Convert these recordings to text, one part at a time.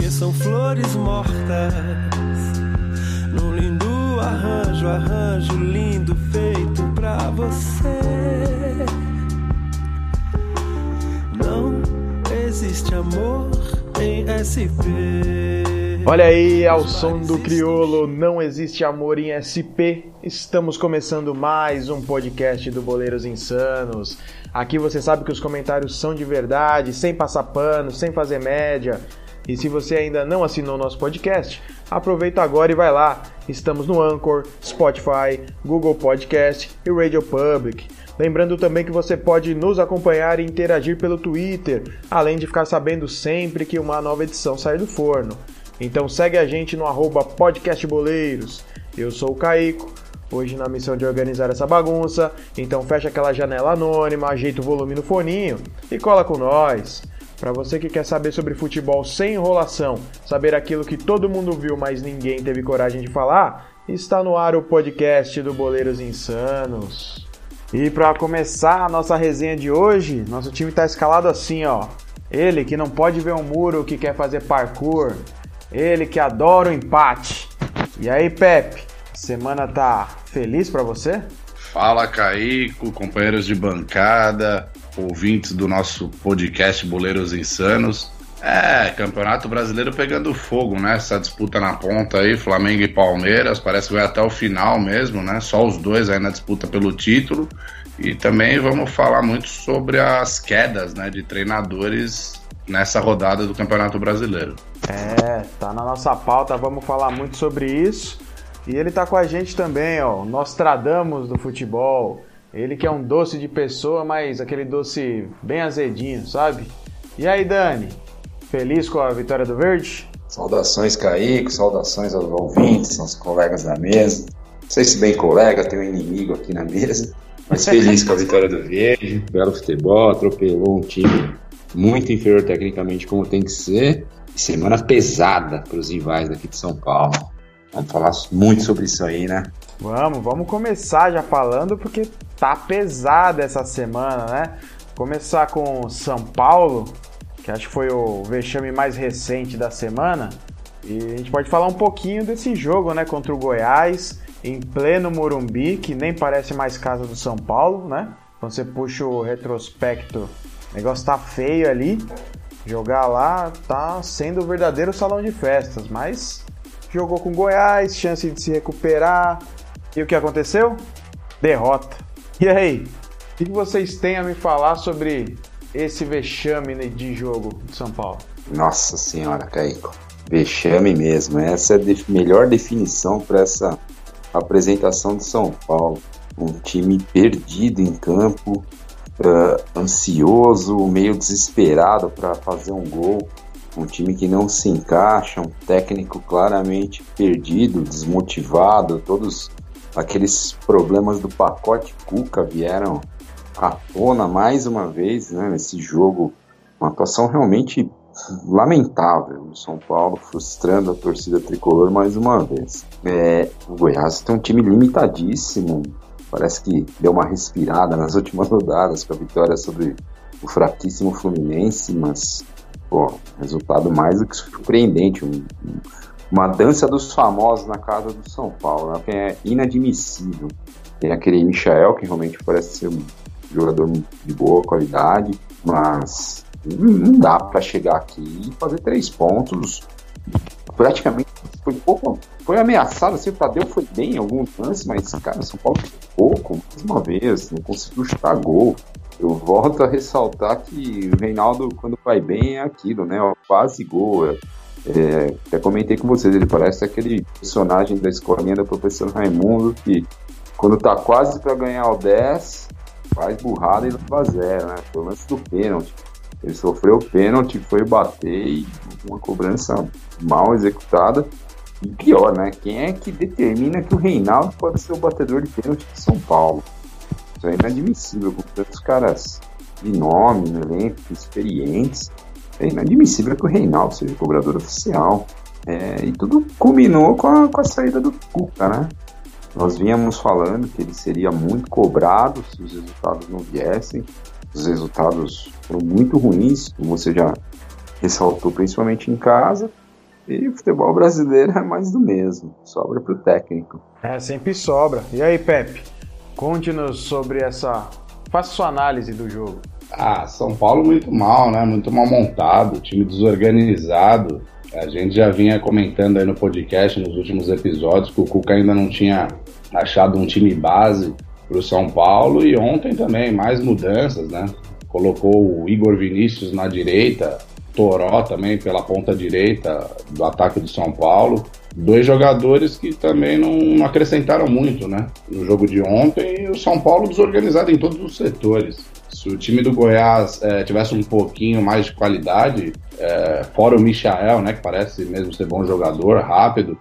buquê são flores mortas num lindo arranjo, arranjo lindo feito pra você. Não existe amor em SP. Olha aí, ao som do criolo, não existe amor em SP. Estamos começando mais um podcast do Boleiros Insanos. Aqui você sabe que os comentários são de verdade, sem passar pano, sem fazer média. E se você ainda não assinou nosso podcast, aproveita agora e vai lá. Estamos no Anchor, Spotify, Google Podcast e Radio Public. Lembrando também que você pode nos acompanhar e interagir pelo Twitter, além de ficar sabendo sempre que uma nova edição sai do forno. Então segue a gente no arroba podcastboleiros. Eu sou o Caico, hoje na missão de organizar essa bagunça, então fecha aquela janela anônima, ajeita o volume no foninho e cola com nós. Para você que quer saber sobre futebol sem enrolação, saber aquilo que todo mundo viu, mas ninguém teve coragem de falar, está no ar o podcast do Boleiros Insanos. E para começar a nossa resenha de hoje, nosso time está escalado assim, ó. Ele que não pode ver um muro que quer fazer parkour, ele que adora o empate. E aí, Pepe, semana tá feliz para você? Fala, Caico, companheiros de bancada, ouvintes do nosso podcast Boleiros Insanos. É, Campeonato Brasileiro pegando fogo, né? Essa disputa na ponta aí, Flamengo e Palmeiras, parece que vai até o final mesmo, né? Só os dois aí na disputa pelo título. E também vamos falar muito sobre as quedas, né, de treinadores nessa rodada do Campeonato Brasileiro. É, tá na nossa pauta, vamos falar muito sobre isso. E ele tá com a gente também, ó, Nostradamus do futebol. Ele que é um doce de pessoa, mas aquele doce bem azedinho, sabe? E aí, Dani? Feliz com a vitória do Verde? Saudações, Caíco, saudações aos ouvintes, aos colegas da mesa. Não sei se bem colega, tem um inimigo aqui na mesa, mas feliz com a vitória do Verde. Belo futebol, atropelou um time muito inferior tecnicamente como tem que ser. Semana pesada para os rivais daqui de São Paulo. Vamos falar muito sobre isso aí, né? Vamos, vamos começar já falando porque tá pesada essa semana, né? Começar com São Paulo, que acho que foi o vexame mais recente da semana. E a gente pode falar um pouquinho desse jogo, né, contra o Goiás, em pleno Morumbi, que nem parece mais casa do São Paulo, né? Quando você puxa o retrospecto, o negócio tá feio ali. Jogar lá tá sendo o verdadeiro salão de festas, mas jogou com Goiás, chance de se recuperar. E o que aconteceu? Derrota. E aí? O que vocês têm a me falar sobre esse vexame de jogo de São Paulo? Nossa senhora, Caico. Vexame mesmo. Essa é a melhor definição para essa apresentação de São Paulo. Um time perdido em campo, uh, ansioso, meio desesperado para fazer um gol. Um time que não se encaixa, um técnico claramente perdido, desmotivado. Todos aqueles problemas do pacote Cuca vieram à tona mais uma vez né, nesse jogo. Uma atuação realmente lamentável do São Paulo, frustrando a torcida tricolor mais uma vez. É, o Goiás tem um time limitadíssimo, parece que deu uma respirada nas últimas rodadas com a vitória sobre o fraquíssimo Fluminense, mas pô, resultado mais do que surpreendente. Um, uma dança dos famosos na casa do São Paulo, né, que é inadmissível. Tem aquele Michael, que realmente parece ser um jogador de boa qualidade, mas não dá para chegar aqui e fazer três pontos. Praticamente foi pouco, foi ameaçado, assim, o Tadeu foi bem em alguns lances, mas, cara, São Paulo pouco, mais uma vez, não conseguiu chutar gol. Eu volto a ressaltar que o Reinaldo, quando vai bem, é aquilo, né? Quase gol. É, é, até comentei com vocês, ele parece aquele personagem da escolinha do professor Raimundo que, quando tá quase para ganhar o 10, faz burrada e leva zero, né? Foi o lance do pênalti. Ele sofreu o pênalti, foi bater e uma cobrança mal executada. E pior, né? Quem é que determina que o Reinaldo pode ser o batedor de pênalti de São Paulo? Isso é inadmissível, com tantos caras de nome no elenco, experientes. É inadmissível que o Reinaldo seja cobrador oficial. É, e tudo culminou com a, com a saída do Cuca, né? Nós vínhamos falando que ele seria muito cobrado se os resultados não viessem. Os resultados foram muito ruins, como você já ressaltou, principalmente em casa. E o futebol brasileiro é mais do mesmo, sobra para o técnico. É, sempre sobra. E aí, Pepe? Conte-nos sobre essa. Faça sua análise do jogo. Ah, São Paulo muito mal, né? Muito mal montado, time desorganizado. A gente já vinha comentando aí no podcast, nos últimos episódios, que o Cuca ainda não tinha achado um time base para o São Paulo e ontem também, mais mudanças, né? Colocou o Igor Vinícius na direita, Toró também pela ponta direita do ataque do São Paulo. Dois jogadores que também não acrescentaram muito, né? No jogo de ontem, o São Paulo desorganizado em todos os setores. Se o time do Goiás é, tivesse um pouquinho mais de qualidade, é, fora o Michael, né, que parece mesmo ser bom jogador, rápido,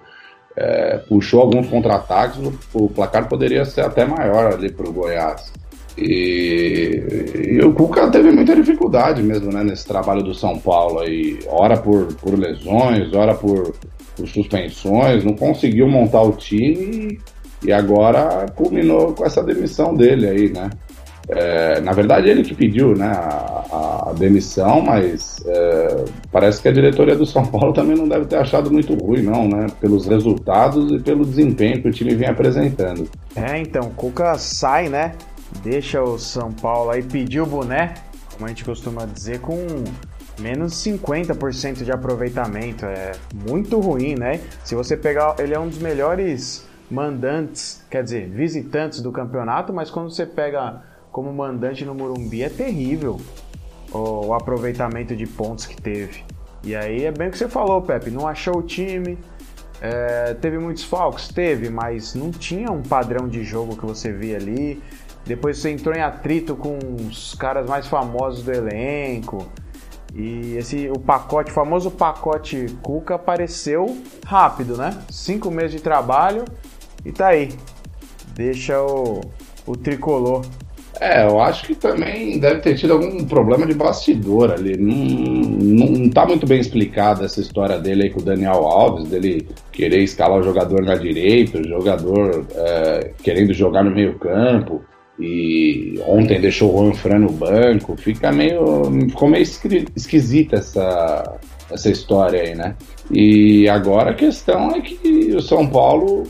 é, puxou alguns contra-ataques, o, o, placar poderia ser até maior ali para o Goiás. E, e, o Cuca teve muita dificuldade mesmo né, nesse trabalho do São Paulo aí, ora por, por lesões, ora por, por suspensões, não conseguiu montar o time e, agora culminou com essa demissão dele aí, né? É, na verdade, ele que pediu né, a, a demissão, mas é, parece que a diretoria do São Paulo também não deve ter achado muito ruim, não, né? Pelos resultados e pelo desempenho que o time vem apresentando. É, então, Cuca sai, né? Deixa o São Paulo aí pedir o boné, como a gente costuma dizer, com menos 50% de aproveitamento. É muito ruim, né? Se você pegar, ele é um dos melhores mandantes, quer dizer, visitantes do campeonato, mas quando você pega como mandante no Morumbi é terrível o, o aproveitamento de pontos que teve. E aí é bem o que você falou, Pepe, não achou o time, é, teve muitos falcos? Teve, mas não tinha um padrão de jogo que você via ali. Depois você entrou em atrito com os caras mais famosos do elenco. E esse o pacote, o famoso pacote Cuca apareceu rápido, né? Cinco meses de trabalho e tá aí. Deixa o, o tricolor é, eu acho que também deve ter tido algum problema de bastidor ali. Não, não tá muito bem explicada essa história dele aí com o Daniel Alves, dele querer escalar o jogador na direita, o jogador é, querendo jogar no meio campo. E ontem deixou o Juan Fran no banco. Fica meio. Ficou meio esquisita essa, essa história aí, né? E agora a questão é que o São Paulo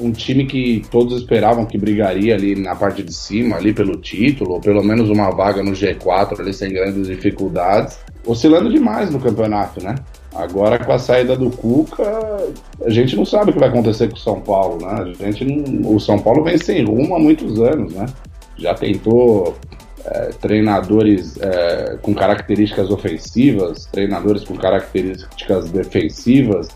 um time que todos esperavam que brigaria ali na parte de cima, ali pelo título, ou pelo menos uma vaga no G4 ali sem grandes dificuldades, oscilando demais no campeonato, né? Agora com a saída do Cuca, a gente não sabe o que vai acontecer com o São Paulo, né? A gente não, o São Paulo vem sem rumo há muitos anos, né? Já tentou é, treinadores é, com características ofensivas, treinadores com características defensivas,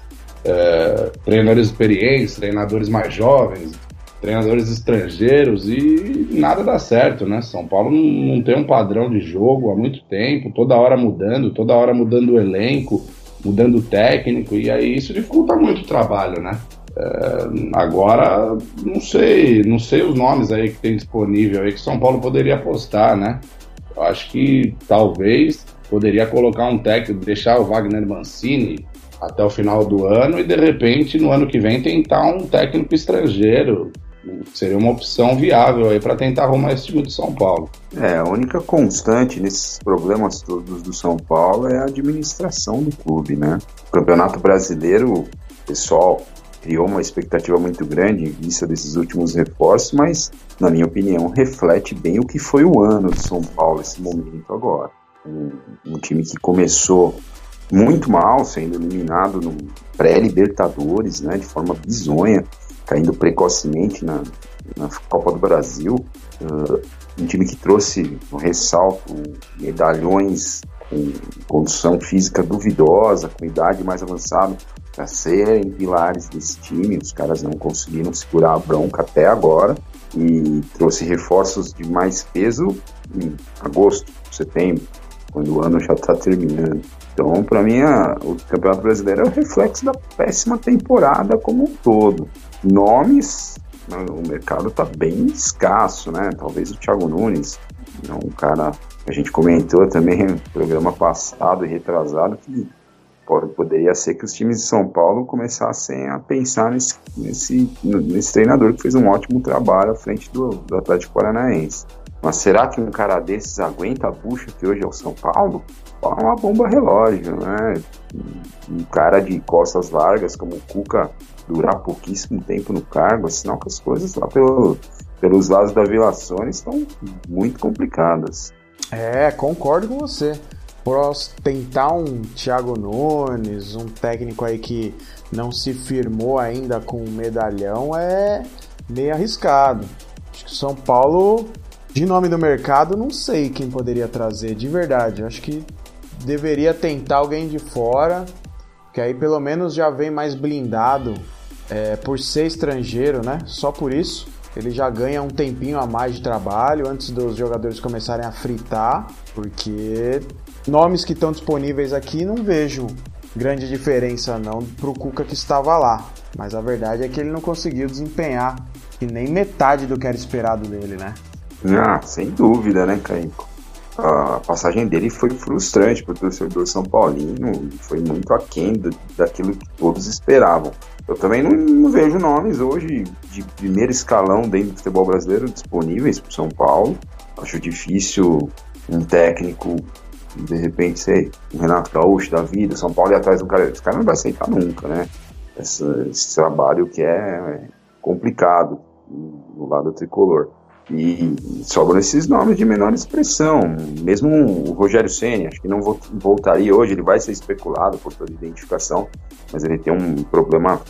é, treinadores experientes, treinadores mais jovens, treinadores estrangeiros e nada dá certo, né? São Paulo não, não, tem um padrão de jogo há muito tempo, toda hora mudando, toda hora mudando o elenco, mudando o técnico, e aí isso dificulta muito o trabalho, né? É, agora, não sei, não sei os nomes aí que tem disponível aí que São Paulo poderia apostar, né? Eu acho que talvez poderia colocar um técnico, deixar o Wagner Mancini até o final do ano e de repente no ano que vem tentar um técnico estrangeiro. Seria uma opção viável aí para tentar arrumar esse time de São Paulo. É, a única constante nesses problemas todos do São Paulo é a administração do clube, né? O Campeonato Brasileiro, pessoal criou uma expectativa muito grande em vista desses últimos reforços, mas, na minha opinião, reflete bem o que foi o ano do São Paulo, esse momento agora. Um, um time que começou muito mal, sendo eliminado no pré-Libertadores, né, de forma bizonha, caindo precocemente na, na Copa do Brasil. Uh, um time que trouxe um ressalto, medalhões com condição física duvidosa, com idade mais avançada, para serem pilares desse time. Os caras não conseguiram segurar a bronca até agora e trouxe reforços de mais peso em agosto, setembro, quando o ano já está terminando. Então, para mim, a, o Campeonato Brasileiro é o reflexo da péssima temporada como um todo. Nomes, né, o mercado está bem escasso, né? Talvez o Thiago Nunes, é um cara a gente comentou também no programa passado e retrasado que pode, poderia ser que os times de São Paulo começassem a pensar nesse, nesse, nesse treinador que fez um ótimo trabalho à frente do, do Atlético Paranaense. Mas será que um cara desses aguenta a bucha que hoje é o São Paulo? É uma bomba relógio, né? Um cara de costas largas como o Cuca durar pouquíssimo tempo no cargo, é sinal que as coisas lá pelo, pelos lados da Vila Sônia estão muito complicadas. É, concordo com você. Tentar um Thiago Nunes, um técnico aí que não se firmou ainda com um medalhão, é meio arriscado. Acho que São Paulo, de nome do mercado, não sei quem poderia trazer, de verdade. Acho que deveria tentar alguém de fora, que aí pelo menos já vem mais blindado é, por ser estrangeiro, né? Só por isso ele já ganha um tempinho a mais de trabalho antes dos jogadores começarem a fritar, porque nomes que estão disponíveis aqui não vejo grande diferença não pro Cuca que estava lá. Mas a verdade é que ele não conseguiu desempenhar e nem metade do que era esperado dele, né? Ah, sem dúvida, né, Caíco? A passagem dele foi frustrante para o torcedor São Paulino, foi muito aquém daquilo que todos esperavam. Eu também não, não, vejo nomes hoje de primeiro escalão dentro do futebol brasileiro disponíveis para São Paulo. Acho difícil um técnico, de repente, sei, um Renato Gaúcho da vida, São Paulo ir atrás do cara. Esse cara não vai aceitar nunca, né? Esse, esse trabalho que é complicado no lado tricolor. E sobram esses nomes de menor expressão. Mesmo o Rogério Senna, acho que não voltaria hoje, ele vai ser especulado por toda identificação, mas ele tem um problema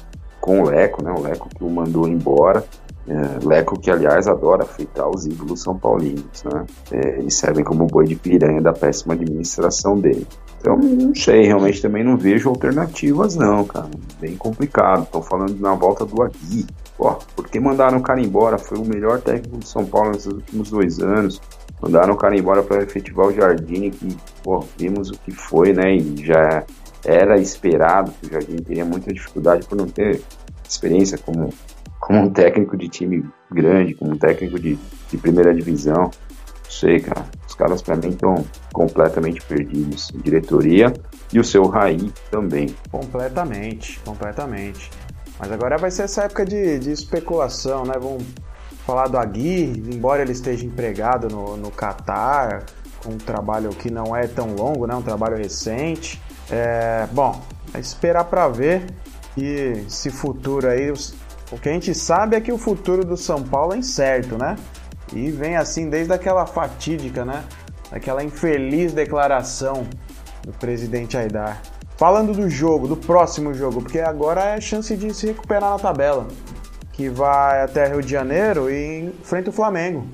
com o Leco, né? O Leco que o mandou embora. É, Leco que, aliás, adora fritar os ídolos são paulinos, né? É, eles servem como boi de piranha da péssima administração dele. Então, não sei, realmente também não vejo alternativas, não, cara. Bem complicado. Estão falando na volta do Agui. Pô, por que mandaram o cara embora? Foi o melhor técnico de São Paulo nesses últimos dois anos. Mandaram o cara embora para efetivar o Jardim, que, pô, vimos o que foi, né? E já era esperado que o Jardim teria muita dificuldade por não ter experiência como, como um técnico de time grande, como um técnico de, de primeira divisão. Não sei, cara. Os caras para mim estão completamente perdidos. diretoria e o seu Raí também. Completamente, completamente. Mas agora vai ser essa época de, de especulação, né? Vamos falar do Agui, embora ele esteja empregado no, no Qatar, com um trabalho que não é tão longo, né? Um trabalho recente. É, bom, é esperar para ver e esse futuro aí, o que a gente sabe é que o futuro do São Paulo é incerto, né? E vem assim desde aquela fatídica, né? Aquela infeliz declaração do presidente Aidar. Falando do jogo, do próximo jogo, porque agora é chance de se recuperar na tabela. Que vai até Rio de Janeiro e enfrenta o Flamengo.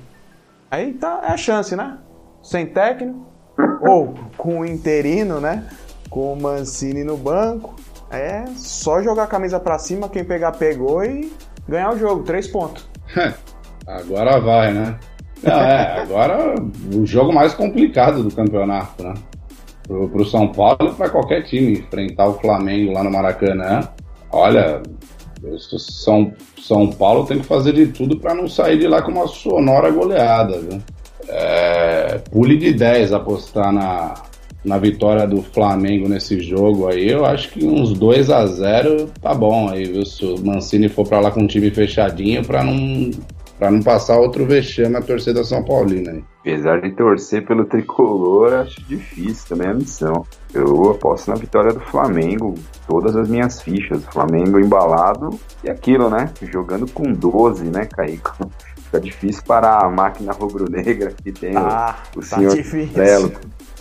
Aí tá, é a chance, né? Sem técnico, ou com o interino, né? Com o Mancini no banco. É só jogar a camisa para cima, quem pegar pegou e ganhar o jogo, três pontos. agora vai, né? Não, é, agora o jogo mais complicado do campeonato, né? Pro, pro São Paulo e para qualquer time enfrentar o Flamengo lá no Maracanã. Olha, São, São Paulo tem que fazer de tudo para não sair de lá com uma sonora goleada, viu? É, pule de 10 apostar na, na vitória do Flamengo nesse jogo aí, eu acho que uns 2 a 0 tá bom aí, viu? Se o Mancini for para lá com um time fechadinho para não para não passar outro vexame a torcida São Paulina aí. Apesar de torcer pelo tricolor, acho difícil também a missão. Eu aposto na vitória do Flamengo, todas as minhas fichas. Flamengo embalado e aquilo, né? Jogando com 12, né, Caíco? Fica difícil para a máquina rubro-negra que tem ah, o, tá senhor difícil. Belo,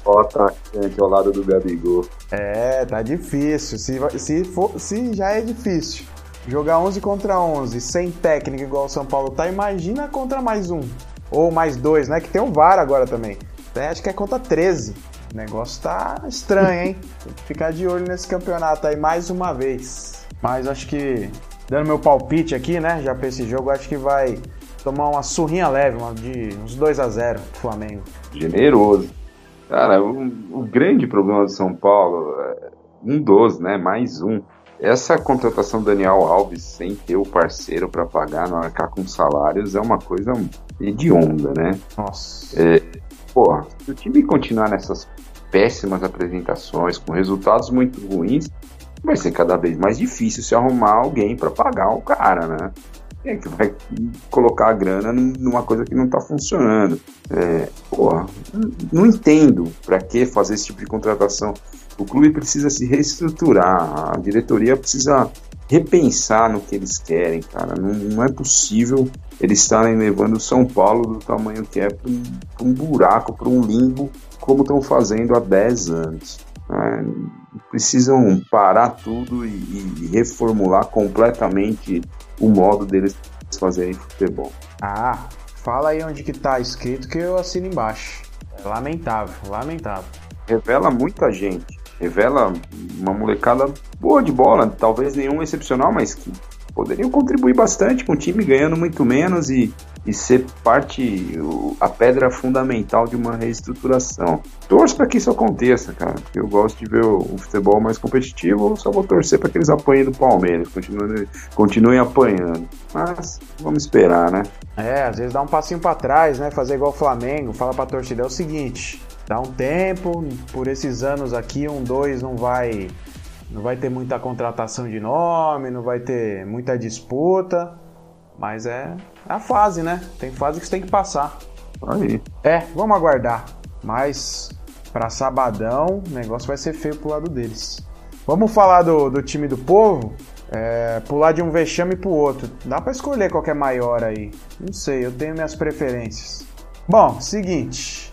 o atacante ao lado do Gabigol. É, tá difícil. Se, se, for, se já é difícil jogar 11 contra 11 sem técnica igual o São Paulo tá, imagina contra mais um. Ou mais dois, né? Que tem o VAR agora também. É, acho que é contra 13. O negócio tá estranho, hein? Tem que ficar de olho nesse campeonato aí mais uma vez. Mas acho que, dando meu palpite aqui, né? Já pra esse jogo, acho que vai tomar uma surrinha leve, uma de uns 2 a 0 do Flamengo. Generoso. Cara, o, o grande problema do São Paulo, é um dos, né? Mais um. Essa contratação do Daniel Alves sem ter o parceiro para pagar, não arcar com salários, é uma coisa hedionda, né? Nossa. É, porra, se o time continuar nessas péssimas apresentações, com resultados muito ruins, vai ser cada vez mais difícil se arrumar alguém para pagar o cara, né? Quem é que vai colocar a grana numa coisa que não está funcionando? É, porra, não entendo para que fazer esse tipo de contratação. O clube precisa se reestruturar, a diretoria precisa repensar no que eles querem, cara. Não, não é possível eles estarem levando o São Paulo do tamanho que é para um, um, buraco, para um limbo, como estão fazendo há 10 anos. É, precisam parar tudo e, e, reformular completamente o modo deles fazerem futebol. Ah, fala aí onde que tá escrito que eu assino embaixo. É lamentável, lamentável. Revela muita gente. Revela uma molecada boa de bola, talvez nenhum excepcional, mas que poderiam contribuir bastante com o time ganhando muito menos e, e ser parte, a pedra fundamental de uma reestruturação. Torço para que isso aconteça, cara, porque eu gosto de ver o, o futebol mais competitivo, só vou torcer para que eles apanhem do Palmeiras, continuem, continuem apanhando. Mas vamos esperar, né? É, às vezes dá um passinho para trás, né? Fazer igual o Flamengo, fala pra torcida, é o seguinte, dá um tempo, por esses anos aqui, um, dois não vai não vai ter muita contratação de nome, não vai ter muita disputa, mas é a fase, né? Tem fase que você tem que passar. Aí. É, vamos aguardar. Mas para sabadão, o negócio vai ser feio pro lado deles. Vamos falar do, do time do povo? É, pular de um vexame pro outro. Dá para escolher qual é maior aí. Não sei, eu tenho minhas preferências. Bom, seguinte.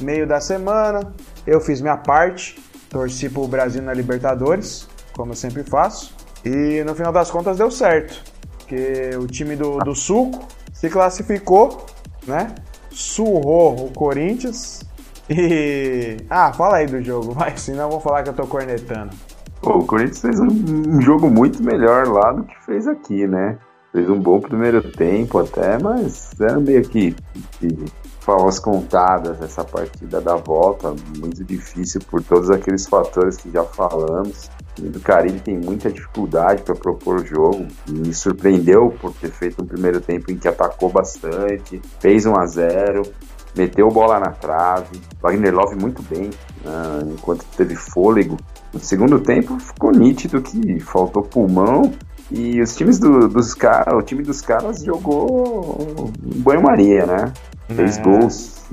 Meio da semana, eu fiz minha parte torci pro Brasil na Libertadores, como eu sempre faço. E no final das contas deu certo. Porque o time do, do Suco se classificou, né? Surrou o Corinthians. E. Ah, fala aí do jogo, mas senão eu vou falar que eu tô cornetando. Pô, o Corinthians fez um, um jogo muito melhor lá do que fez aqui, né? Fez um bom primeiro tempo até, mas era meio que, que falas contadas essa partida da volta, muito difícil por todos aqueles fatores que já falamos. O do Caribe tem muita dificuldade para propor o jogo. Me surpreendeu por ter feito um primeiro tempo em que atacou bastante, fez 1 a 0 meteu bola na trave. Wagner Love muito bem, né, enquanto teve fôlego. No segundo tempo ficou nítido que faltou pulmão e os times do, dos caras, o time dos caras jogou banho-maria, né? Fez é. gols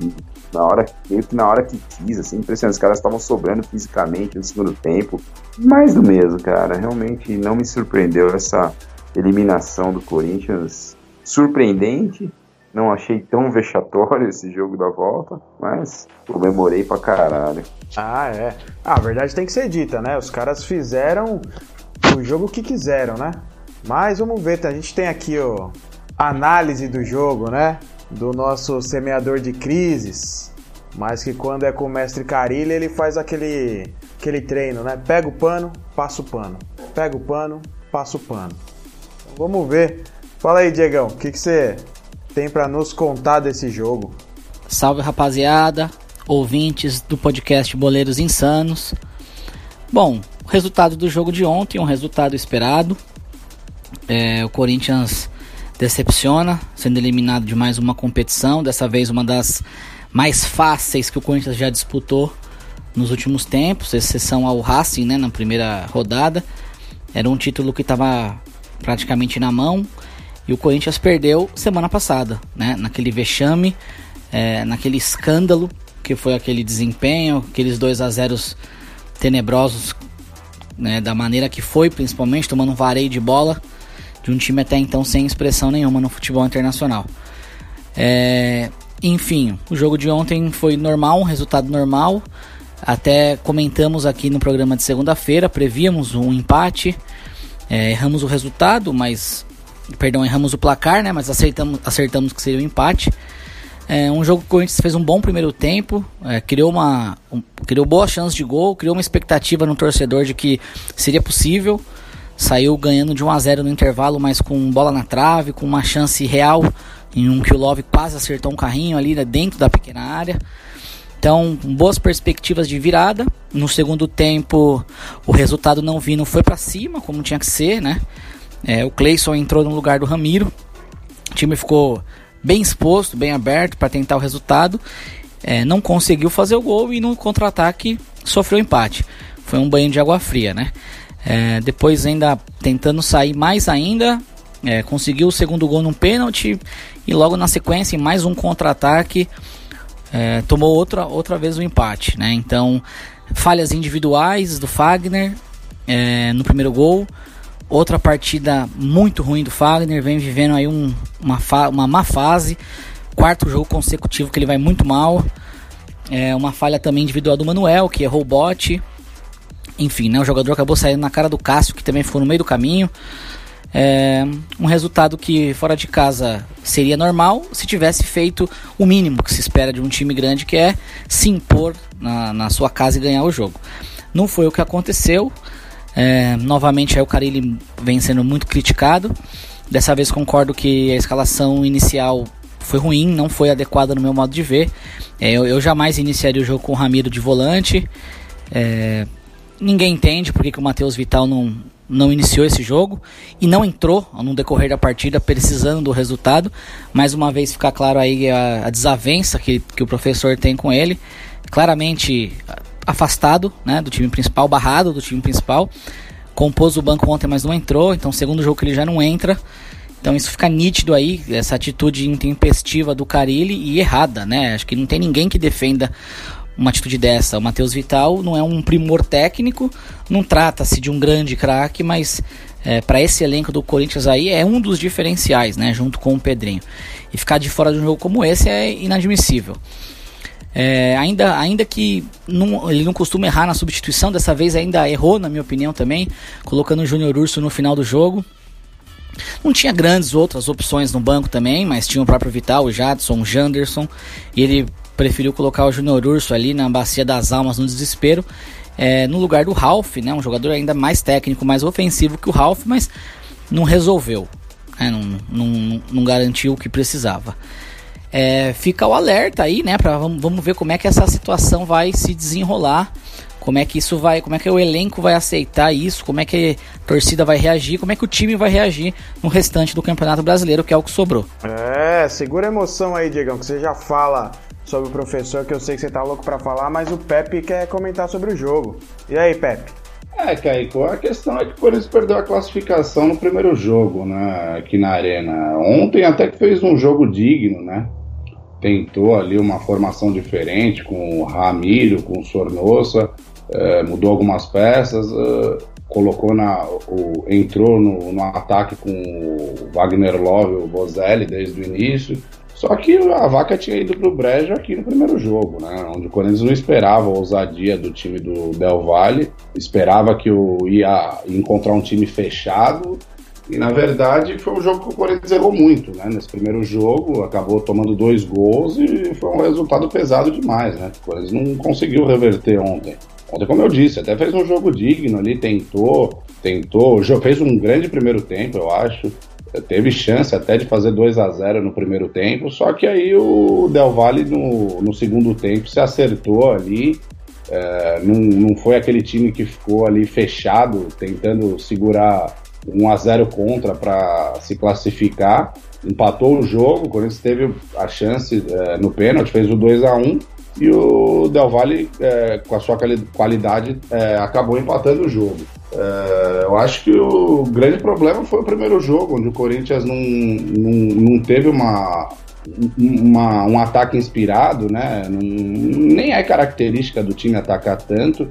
na hora, meio que na hora que quis, assim, impressionante. Os caras estavam sobrando fisicamente no segundo tempo. Mais do mesmo, cara. Realmente não me surpreendeu essa eliminação do Corinthians. Surpreendente. Não achei tão vexatório esse jogo da volta, mas comemorei pra caralho. Ah, é. Ah, a verdade tem que ser dita, né? Os caras fizeram o jogo que quiseram, né? Mas vamos ver, a gente tem aqui o análise do jogo, né? do nosso semeador de crises, mas que quando é com o mestre Carilho ele faz aquele, aquele treino, né? Pega o pano, passa o pano. Pega o pano, passa o pano. Então, vamos ver. Fala aí, Diegão, o que, que você tem para nos contar desse jogo? Salve, rapaziada, ouvintes do podcast Boleiros Insanos. Bom, o resultado do jogo de ontem, um resultado esperado. É, o Corinthians decepciona, sendo eliminado de mais uma competição, dessa vez uma das mais fáceis que o Corinthians já disputou nos últimos tempos, exceção ao Racing, né, na primeira rodada. Era um título que estava praticamente na mão e o Corinthians perdeu semana passada, né, naquele vexame, é, naquele escândalo que foi aquele desempenho, aqueles 2 a 0 tenebrosos, né, da maneira que foi, principalmente tomando um vareio de bola de um time até então sem expressão nenhuma no futebol internacional. É, enfim, o jogo de ontem foi normal, um resultado normal. Até comentamos aqui no programa de segunda-feira, prevíamos um empate, é, erramos o resultado, mas perdão, erramos o placar, né? Mas acertamos, acertamos que seria um empate. É um jogo que o Corinthians fez um bom primeiro tempo, é, criou uma um, criou boa chance de gol, criou uma expectativa no torcedor de que seria possível saiu ganhando de 1 a 0 no intervalo, mas com bola na trave, com uma chance real em um que o Love quase acertou um carrinho ali né, dentro da pequena área. Então, boas perspectivas de virada. No segundo tempo, o resultado não vindo foi para cima, como tinha que ser, né? É, o Cleison entrou no lugar do Ramiro. O time ficou bem exposto, bem aberto para tentar o resultado. É, não conseguiu fazer o gol e no contra-ataque sofreu empate. Foi um banho de água fria, né? É, depois ainda tentando sair mais ainda, é, conseguiu o segundo gol num pênalti e logo na sequência, em mais um contra-ataque, é, tomou outra, outra vez o um empate. Né? Então, falhas individuais do Fagner é, no primeiro gol. Outra partida muito ruim do Fagner, vem vivendo aí um, uma, uma má fase. Quarto jogo consecutivo que ele vai muito mal. É, uma falha também individual do Manuel, que errou o bote. Enfim, né, o jogador acabou saindo na cara do Cássio, que também foi no meio do caminho. É, um resultado que fora de casa seria normal se tivesse feito o mínimo que se espera de um time grande, que é se impor na, na sua casa e ganhar o jogo. Não foi o que aconteceu. É, novamente aí o Carilli vem sendo muito criticado. Dessa vez concordo que a escalação inicial foi ruim, não foi adequada no meu modo de ver. É, eu, eu, jamais iniciaria o jogo com o Ramiro de volante. É, ninguém entende porque que o Matheus Vital não, não iniciou esse jogo e não entrou no decorrer da partida precisando do resultado. Mais uma vez ficar claro aí a, a desavença que, que o professor tem com ele. Claramente afastado né, do time principal, barrado do time principal. Compôs o banco ontem, mas não entrou. Então, segundo jogo que ele já não entra. Então isso fica nítido aí, essa atitude intempestiva do Carilli e errada, né? Acho que não tem ninguém que defenda uma atitude dessa. O Matheus Vital não é um primor técnico, não trata-se de um grande craque, mas é, para esse elenco do Corinthians aí é um dos diferenciais, né, junto com o Pedrinho. E ficar de fora de um jogo como esse é inadmissível. É, ainda, ainda que não, ele não costuma errar na substituição, dessa vez ainda errou, na minha opinião, também, colocando o Júnior Urso no final do jogo. Não tinha grandes outras opções no banco também, mas tinha o próprio Vital, o Jadson, o Janderson, e ele preferiu colocar o Júnior Urso ali na bacia das almas no desespero, é, no lugar do Ralph, né, um jogador ainda mais técnico, mais ofensivo que o Ralph, mas não resolveu, né, não, não, não garantiu o que precisava. É, fica o alerta aí, né, pra, vamos, vamos ver como é que essa situação vai se desenrolar como é que isso vai, como é que o elenco vai aceitar isso, como é que a torcida vai reagir, como é que o time vai reagir no restante do Campeonato Brasileiro, que é o que sobrou. É, segura a emoção aí, Diegão, que você já fala sobre o professor, que eu sei que você tá louco para falar, mas o Pepe quer comentar sobre o jogo. E aí, Pepe? É, Kaico, a questão é que o Corinthians perdeu a classificação no primeiro jogo, né, aqui na Arena. Ontem até que fez um jogo digno, né? Tentou ali uma formação diferente com o Ramiro, com o Sornosa, é, mudou algumas peças, é, colocou na, o, entrou no, no, ataque com o Wagner Love o Bozelli desde o início. Só que a vaca tinha ido pro brejo aqui no primeiro jogo, né? Onde o Corinthians não esperava a ousadia do time do Del Valle, esperava que o ia encontrar um time fechado. E na verdade foi um jogo que o Corinthians errou muito, né? Nesse primeiro jogo, acabou tomando dois gols e foi um resultado pesado demais, né? O Corinthians não conseguiu reverter ontem. Ontem, como eu disse, até fez um jogo digno ali, tentou, tentou, fez um grande primeiro tempo, eu acho. Teve chance até de fazer 2 a 0 no primeiro tempo, só que aí o Del Valle no, no segundo tempo se acertou ali. É, não, não foi aquele time que ficou ali fechado, tentando segurar 1 a 0 contra para se classificar. Empatou o jogo, o Corinthians teve a chance é, no pênalti, fez o 2 a 1 e o Del Valle, é, com a sua qualidade, é, acabou empatando o jogo. É, eu acho que o grande problema foi o primeiro jogo, onde o Corinthians não, não, não teve uma, uma, um ataque inspirado, né? Não, nem é característica do time atacar tanto,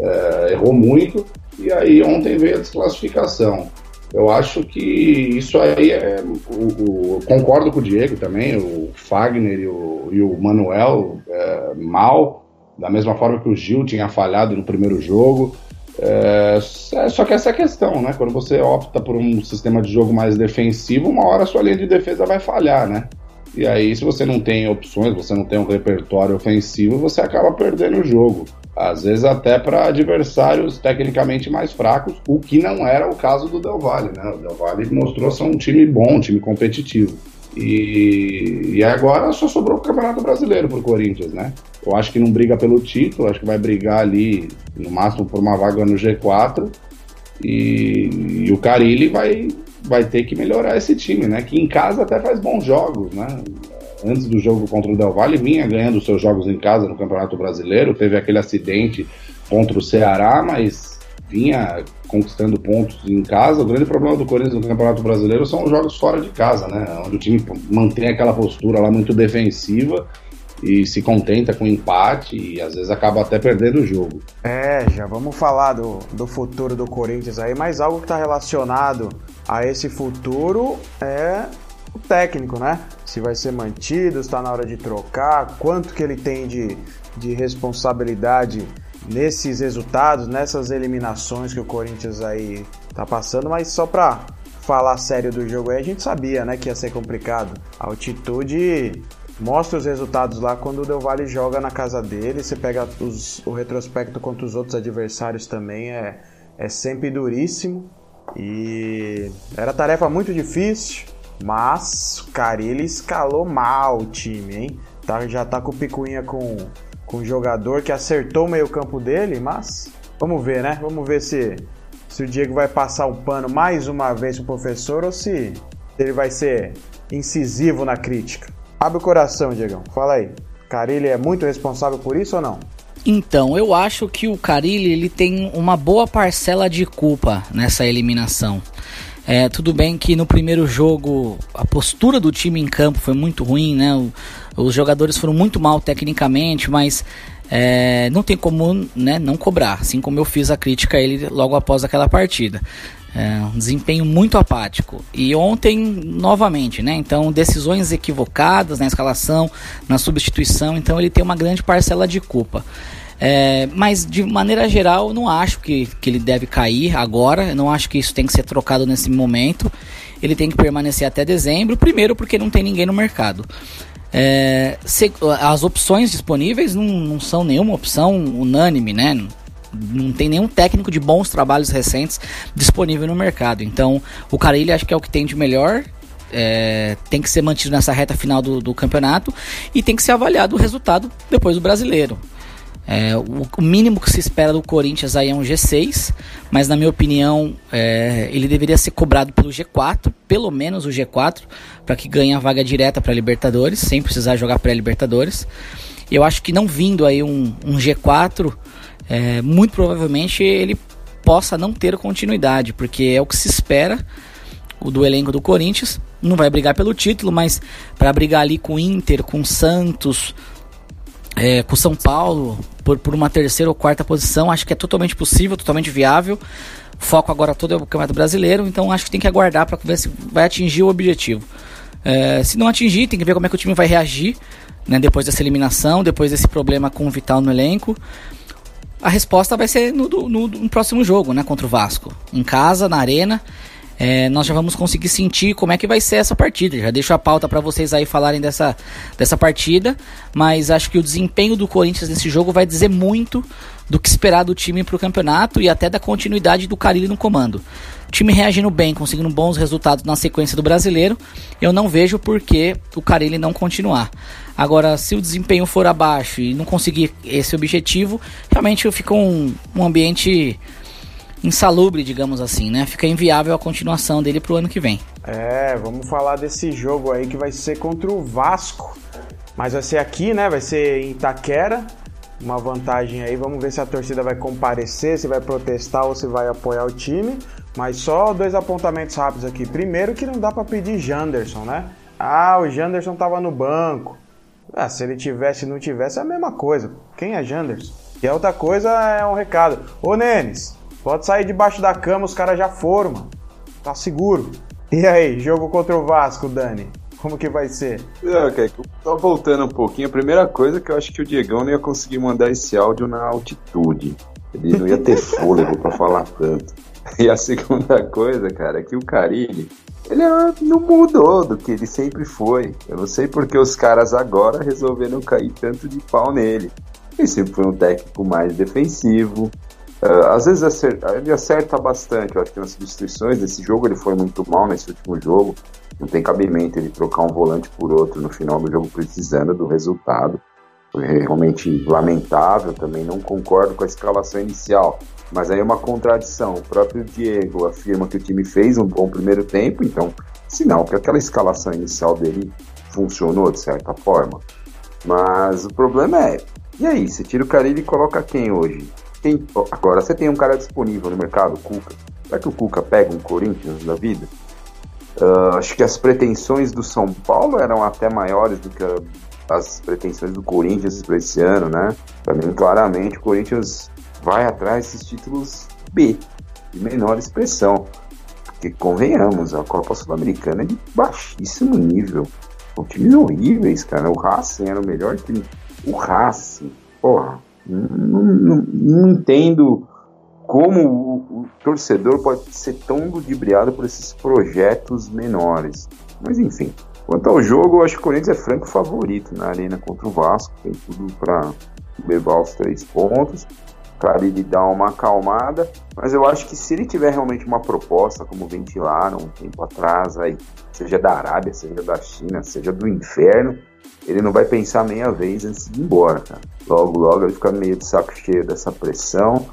é, errou muito, e aí ontem veio a desclassificação. Eu acho que isso aí é. O, o, concordo com o Diego também, o Fagner e o, e o Manuel é, mal, da mesma forma que o Gil tinha falhado no primeiro jogo. É, é, só que essa é a questão, né? Quando você opta por um sistema de jogo mais defensivo, uma hora a sua linha de defesa vai falhar, né? E aí, se você não tem opções, você não tem um repertório ofensivo, você acaba perdendo o jogo às vezes até para adversários tecnicamente mais fracos, o que não era o caso do Del Valle, né? O Del Valle mostrou ser um time bom, um time competitivo. E, e agora só sobrou o Campeonato Brasileiro pro Corinthians, né? Eu acho que não briga pelo título, acho que vai brigar ali no máximo por uma vaga no G4. E, e o Carilli vai, vai ter que melhorar esse time, né? Que em casa até faz bons jogos, né? Antes do jogo contra o Del Valle, vinha ganhando seus jogos em casa no Campeonato Brasileiro, teve aquele acidente contra o Ceará, mas vinha conquistando pontos em casa. O grande problema do Corinthians no Campeonato Brasileiro são os jogos fora de casa, né? Onde o time mantém aquela postura lá muito defensiva e se contenta com empate e às vezes acaba até perdendo o jogo. É, já vamos falar do, do futuro do Corinthians aí, mas algo que está relacionado a esse futuro é o técnico, né? Se vai ser mantido, está na hora de trocar, quanto que ele tem de, de responsabilidade nesses resultados, nessas eliminações que o Corinthians aí tá passando, mas só para falar sério do jogo aí, a gente sabia, né, que ia ser complicado. A altitude mostra os resultados lá quando o Del Valle joga na casa dele. Você pega os, o retrospecto contra os outros adversários também, é, é sempre duríssimo. E era tarefa muito difícil, mas o Carilli escalou mal o time, hein? Tá, já tá com o picuinha com, com o jogador que acertou o meio-campo dele, mas vamos ver, né? Vamos ver se, se o Diego vai passar o um pano mais uma vez pro professor ou se ele vai ser incisivo na crítica. Abre o coração, Diegão. Fala aí. Carilli é muito responsável por isso ou não? Então, eu acho que o Carilli ele tem uma boa parcela de culpa nessa eliminação. É, tudo bem que no primeiro jogo a postura do time em campo foi muito ruim, né? O, os jogadores foram muito mal tecnicamente, mas é, não tem como né, não cobrar, assim como eu fiz a crítica a ele logo após aquela partida. É, um desempenho muito apático. E ontem, novamente, né? Então, decisões equivocadas na escalação, na substituição. Então, ele tem uma grande parcela de culpa. É, mas de maneira geral, não acho que, que ele deve cair agora. Não acho que isso tem que ser trocado nesse momento. Ele tem que permanecer até dezembro. Primeiro, porque não tem ninguém no mercado. É, se, as opções disponíveis não, não, são nenhuma opção unânime, né? não tem nenhum técnico de bons trabalhos recentes disponível no mercado. Então, o Carilli acho que é o que tem de melhor. É, tem que ser mantido nessa reta final do, do, campeonato e tem que ser avaliado o resultado depois do brasileiro. É, o, mínimo que se espera do Corinthians aí é um G6, mas na minha opinião é, ele deveria ser cobrado pelo G4, pelo menos o G4, para que ganhe a vaga direta para Libertadores, sem precisar jogar pré-Libertadores. Eu acho que não vindo aí um, um G4 é, muito provavelmente ele possa não ter continuidade, porque é o que se espera o do elenco do Corinthians. Não vai brigar pelo título, mas para brigar ali com o Inter, com o Santos, é, com São Paulo, por, por uma terceira ou quarta posição, acho que é totalmente possível, totalmente viável. O foco agora todo é o Campeonato Brasileiro, então acho que tem que aguardar para ver se vai atingir o objetivo. É, se não atingir, tem que ver como é que o time vai reagir né, depois dessa eliminação, depois desse problema com o Vital no elenco a resposta vai ser no, no, no, próximo jogo, né? Contra o Vasco. Em casa, na arena. É, nós já vamos conseguir sentir como é que vai ser essa partida. Já deixo a pauta para vocês aí falarem dessa, dessa partida. Mas acho que o desempenho do Corinthians nesse jogo vai dizer muito do que esperar do time para o campeonato e até da continuidade do Carilli no comando. O time reagindo bem, conseguindo bons resultados na sequência do brasileiro, eu não vejo por que o Carilli não continuar. Agora, se o desempenho for abaixo e não conseguir esse objetivo, realmente fica um, um ambiente insalubre, digamos assim, né? Fica inviável a continuação dele pro ano que vem. É, vamos falar desse jogo aí que vai ser contra o Vasco. Mas vai ser aqui, né? Vai ser em Itaquera. Uma vantagem aí. Vamos ver se a torcida vai comparecer, se vai protestar ou se vai apoiar o time. Mas só dois apontamentos rápidos aqui. Primeiro que não dá para pedir Janderson, né? Ah, o Janderson tava no banco. Ah, se ele tivesse e não tivesse é a mesma coisa. Quem é Janderson? E a outra coisa é um recado. Ô Nenes, pode sair debaixo da cama, os caras já foram, mano. Tá seguro. E aí, jogo contra o Vasco, Dani? Como que vai ser? Okay, tô voltando um pouquinho. A primeira coisa é que eu acho que o Diegão não ia conseguir mandar esse áudio na altitude. Ele não ia ter fôlego para falar tanto. E a segunda coisa, cara, é que o Carilli, ele é, não mudou do que ele sempre foi. Eu não sei porque os caras agora resolveram cair tanto de pau nele. Ele sempre foi um técnico mais defensivo, Uh, às vezes acerta, ele acerta bastante, eu acho que nas substituições desse jogo ele foi muito mal nesse último jogo. Não tem cabimento ele trocar um volante por outro no final do jogo precisando do resultado. Foi realmente lamentável, também não concordo com a escalação inicial. Mas aí é uma contradição. O próprio Diego afirma que o time fez um bom primeiro tempo, então sinal que aquela escalação inicial dele funcionou de certa forma. Mas o problema é, e aí, você tira o Carilli e coloca quem hoje? Quem, agora, você tem um cara disponível no mercado, o Cuca. Será que o Cuca pega um Corinthians da vida? Uh, acho que as pretensões do São Paulo eram até maiores do que a, as pretensões do Corinthians para esse ano, né? Para mim, claramente, o Corinthians vai atrás desses títulos B, de menor expressão. Porque, convenhamos, a Copa Sul-Americana é de baixíssimo nível. São times horríveis, cara. O Racing era o melhor time. O Racing, porra, não, não, não entendo como o, o, torcedor pode ser tão ludibriado por esses projetos menores. Mas enfim, quanto ao jogo, eu acho que o Corinthians é franco favorito na arena contra o Vasco. Tem tudo para levar os três pontos. Claro, ele dá uma acalmada, mas eu acho que se ele tiver realmente uma proposta, como ventilaram um tempo atrás, aí, seja da Arábia, seja da China, seja do inferno, ele não vai pensar meia vez antes de ir embora, cara. Logo, logo ele fica meio de saco cheio dessa pressão,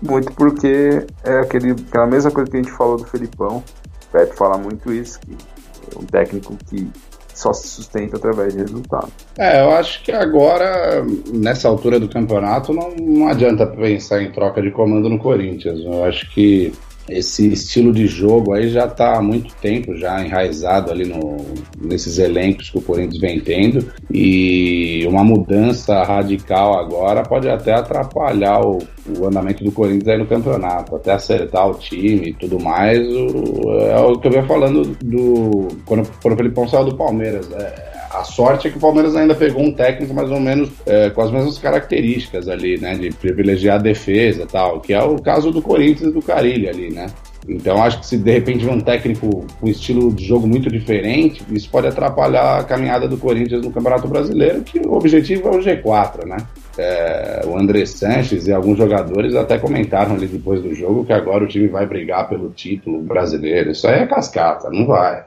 muito porque é aquele, aquela mesma coisa que a gente falou do Felipão. O Pepe fala muito isso, que é um técnico que só se sustenta através de resultados. É, eu acho que agora, nessa altura do campeonato, não, não adianta pensar em troca de comando no Corinthians. Eu acho que esse estilo de jogo aí já está há muito tempo já enraizado ali no, nesses elencos que o Corinthians vem tendo e uma mudança radical agora pode até atrapalhar o, o andamento do Corinthians aí no campeonato, até acertar o time e tudo mais. O, é o que eu venho falando do quando, quando o Felipão saiu do Palmeiras. É, a sorte é que o Palmeiras ainda pegou um técnico mais ou menos é, com as mesmas características ali, né? De privilegiar a defesa e tal, que é o caso do Corinthians e do Carilli ali, né? Então acho que se de repente vem um técnico com um estilo de jogo muito diferente, isso pode atrapalhar a caminhada do Corinthians no Campeonato Brasileiro, que o objetivo é o G4, né? É, o André Sanches e alguns jogadores até comentaram ali depois do jogo que agora o time vai brigar pelo título brasileiro. Isso aí é cascata, não vai.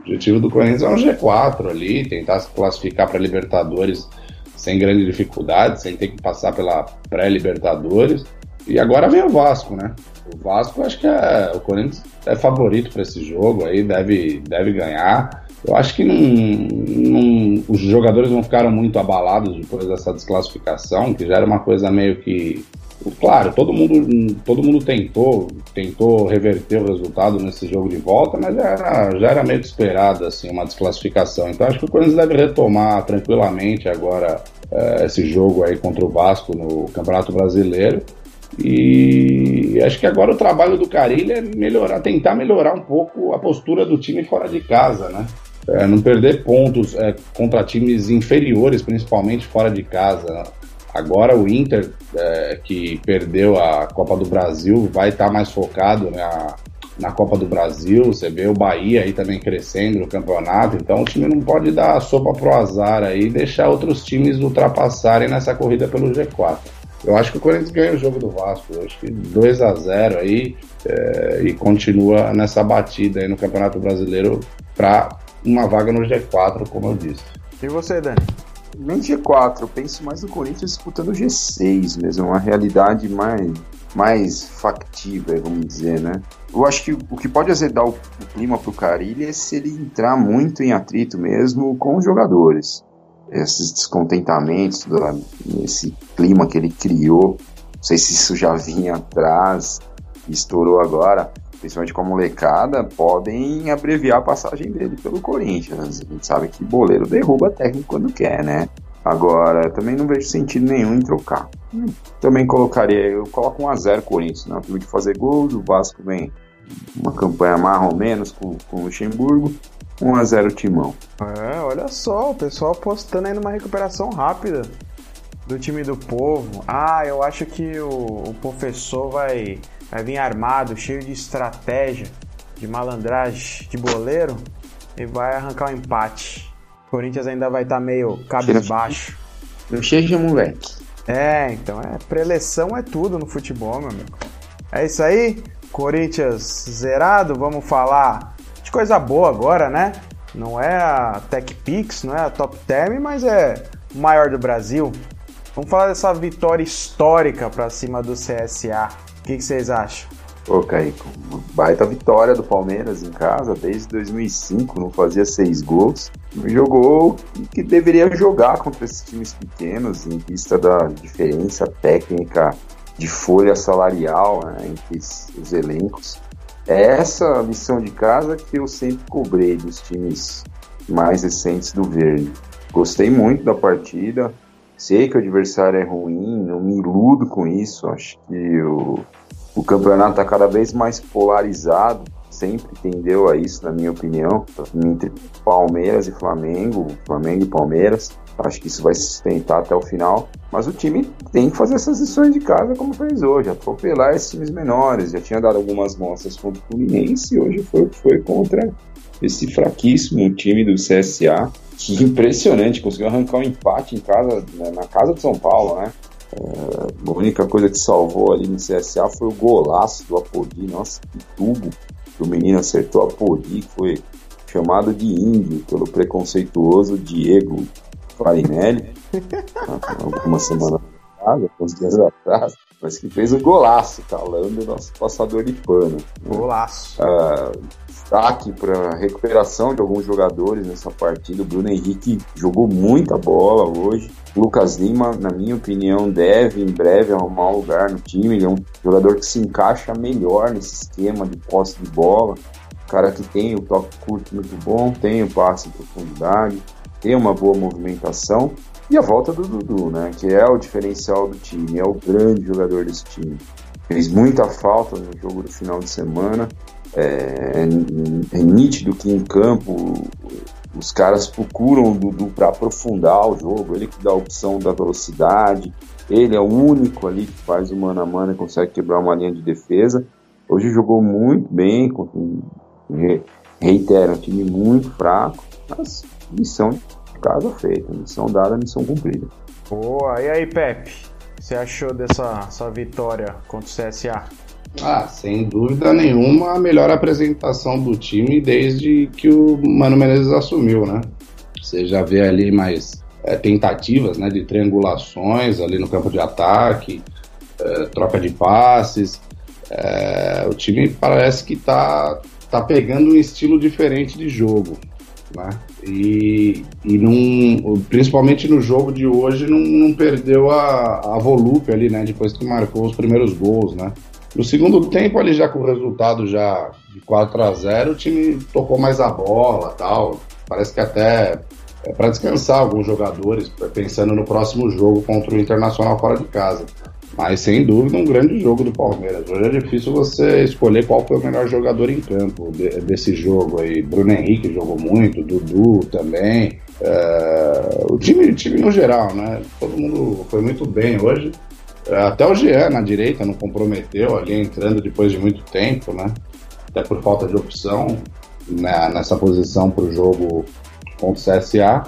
O objetivo do Corinthians é um G4 ali, tentar se classificar para Libertadores sem grande dificuldade, sem ter que passar pela pré-Libertadores. E agora vem o Vasco, né? O Vasco, acho que é, o Corinthians é favorito para esse jogo aí, deve, deve ganhar. Eu acho que os jogadores não ficaram muito abalados depois dessa desclassificação, que já era uma coisa meio que Claro, todo mundo, todo mundo tentou, tentou reverter o resultado nesse jogo de volta, mas já era, já era meio esperado assim, uma desclassificação. Então acho que o Corinthians deve retomar tranquilamente agora é, esse jogo aí contra o Vasco no Campeonato Brasileiro. E acho que agora o trabalho do Carilho é melhorar, tentar melhorar um pouco a postura do time fora de casa, né? É, não perder pontos é, contra times inferiores, principalmente fora de casa. Agora o Inter, é, que perdeu a Copa do Brasil, vai estar tá mais focado na, na Copa do Brasil. Você vê o Bahia aí também crescendo no campeonato, então o time não pode dar sopa pro azar aí e deixar outros times ultrapassarem nessa corrida pelo G4. Eu acho que o Corinthians ganha o jogo do Vasco, eu acho que 2 a 0 aí é, e continua nessa batida aí no Campeonato Brasileiro para uma vaga no G4, como eu disse. E você, Dani? Nem G4, eu penso mais no Corinthians disputando o G6 mesmo, uma realidade mais, mais factível, vamos dizer, né? Eu acho que o que pode azedar o, o clima pro Carilli é se ele entrar muito em atrito mesmo com os jogadores. Esses descontentamentos, esse clima que ele criou, não sei se isso já vinha atrás, estourou agora, principalmente com a molecada, podem abreviar a passagem dele pelo Corinthians. A gente sabe que boleiro derruba técnico quando quer, né? Agora, também não vejo sentido nenhum em trocar. Hum. Também colocaria, eu coloco 1x0 Corinthians, né? O time de fazer gols, o Vasco vem uma campanha mais ou menos com, com o Luxemburgo. 1x0 Timão. É, olha só, o pessoal apostando aí numa recuperação rápida do time do povo. Ah, eu acho que o, o professor vai vai vir armado, cheio de estratégia, de malandragem, de boleiro e vai arrancar o um empate. O Corinthians ainda vai estar tá meio cabisbaixo. Não cheio de moleque. É, então é preleção é tudo no futebol, meu amigo. É isso aí, Corinthians zerado, vamos falar de coisa boa agora, né? Não é a TechPix, não é a Top Term, mas é o maior do Brasil. Vamos falar dessa vitória histórica para cima do CSA. O que, vocês acham? Ô, uma baita vitória do Palmeiras em casa, desde 2005, não fazia seis gols. Jogou que deveria jogar contra esses times pequenos, em vista da diferença técnica de folha salarial né, entre os elencos. É essa lição de casa que eu sempre cobrei dos times mais recentes do Verde. Gostei muito da partida, sei que o adversário é ruim, não me iludo com isso, acho que o o campeonato está cada vez mais polarizado, sempre tendeu a isso, na minha opinião, entre Palmeiras e Flamengo, Flamengo e Palmeiras. Acho que isso vai se sustentar até o final. Mas o time tem que fazer essas lições de casa como fez hoje, atropelar esses times menores. Já tinha dado algumas mostras contra o Fluminense e hoje foi, foi contra esse fraquíssimo time do CSA. Que impressionante, conseguiu arrancar um empate em casa, né, na casa de São Paulo, né? É, a única coisa que salvou ali no CSA foi o golaço do Apodi. Nossa, que tubo que o menino acertou Apodi, que foi chamado de índio pelo preconceituoso Diego Farinelli, alguma semana atrás, alguns dias atrás, mas que fez um golaço, calando o nosso passador de pano. Golaço. Uh, destaque para recuperação de alguns jogadores nessa partida. O Bruno Henrique jogou muita bola hoje. Lucas Lima, na minha opinião, deve em breve arrumar um lugar no time. Ele é um jogador que se encaixa melhor nesse esquema de posse de bola. Cara que tem o toque curto muito bom, tem o passe em profundidade, tem uma boa movimentação. E a volta do Dudu, né? Que é o diferencial do time, é o grande jogador desse time. Fez muita falta no jogo do final de semana. É, é, é nítido que em campo os caras procuram o Dudu para aprofundar o jogo, ele que dá a opção da velocidade, ele é o único ali que faz o mano a mano e consegue quebrar uma linha de defesa. Hoje jogou muito bem, reitero, um time muito fraco, mas missão de casa feita, missão dada, missão cumprida. Boa, e aí Pepe, você achou dessa vitória contra o CSA? Ah, sem dúvida nenhuma, a melhor apresentação do time desde que o Mano Menezes assumiu, né? Você já vê ali mais é, tentativas né, de triangulações ali no campo de ataque, é, troca de passes. É, o time parece que está tá pegando um estilo diferente de jogo. Né? E, e num, principalmente no jogo de hoje não, não perdeu a, a ali, né? Depois que marcou os primeiros gols, né? No segundo tempo, ali já com o resultado já de 4 a 0 o time tocou mais a bola tal. Parece que até é para descansar alguns jogadores, pensando no próximo jogo contra o Internacional fora de casa. Mas sem dúvida um grande jogo do Palmeiras. Hoje é difícil você escolher qual foi o melhor jogador em campo de, desse jogo aí. Bruno Henrique jogou muito, Dudu também. É, o, time, o time no geral, né? Todo mundo foi muito bem hoje. Até o Jean na direita não comprometeu ali entrando depois de muito tempo, né? Até por falta de opção né, nessa posição para o jogo contra o CSA.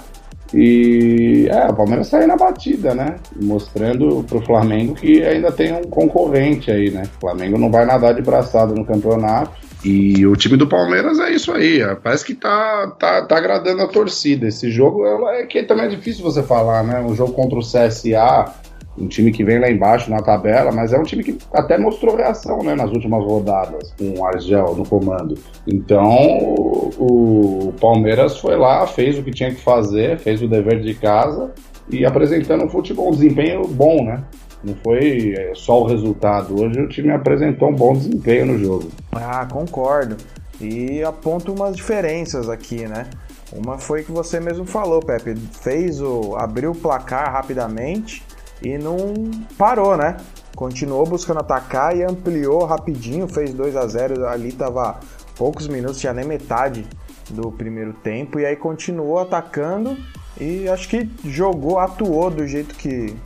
E é, o Palmeiras saiu na batida, né? Mostrando para o Flamengo que ainda tem um concorrente aí, né? O Flamengo não vai nadar de braçada no campeonato. E o time do Palmeiras é isso aí. Parece que tá, tá, tá agradando a torcida. Esse jogo é, é que também é difícil você falar, né? Um jogo contra o CSA um time que vem lá embaixo na tabela, mas é um time que até mostrou reação né, nas últimas rodadas, com o Argel no comando. Então o, Palmeiras foi lá, fez o que tinha que fazer, fez o dever de casa e apresentando um futebol, um desempenho bom, né? Não foi é, só o resultado. Hoje o time apresentou um bom desempenho no jogo. Ah, concordo. E aponto umas diferenças aqui, né? Uma foi que você mesmo falou, Pepe. Fez o. abriu o placar rapidamente e não parou, né? Continuou buscando atacar e ampliou rapidinho, fez 2 a 0 ali tava poucos minutos, tinha nem metade do primeiro tempo e aí continuou atacando e acho que jogou, atuou do jeito que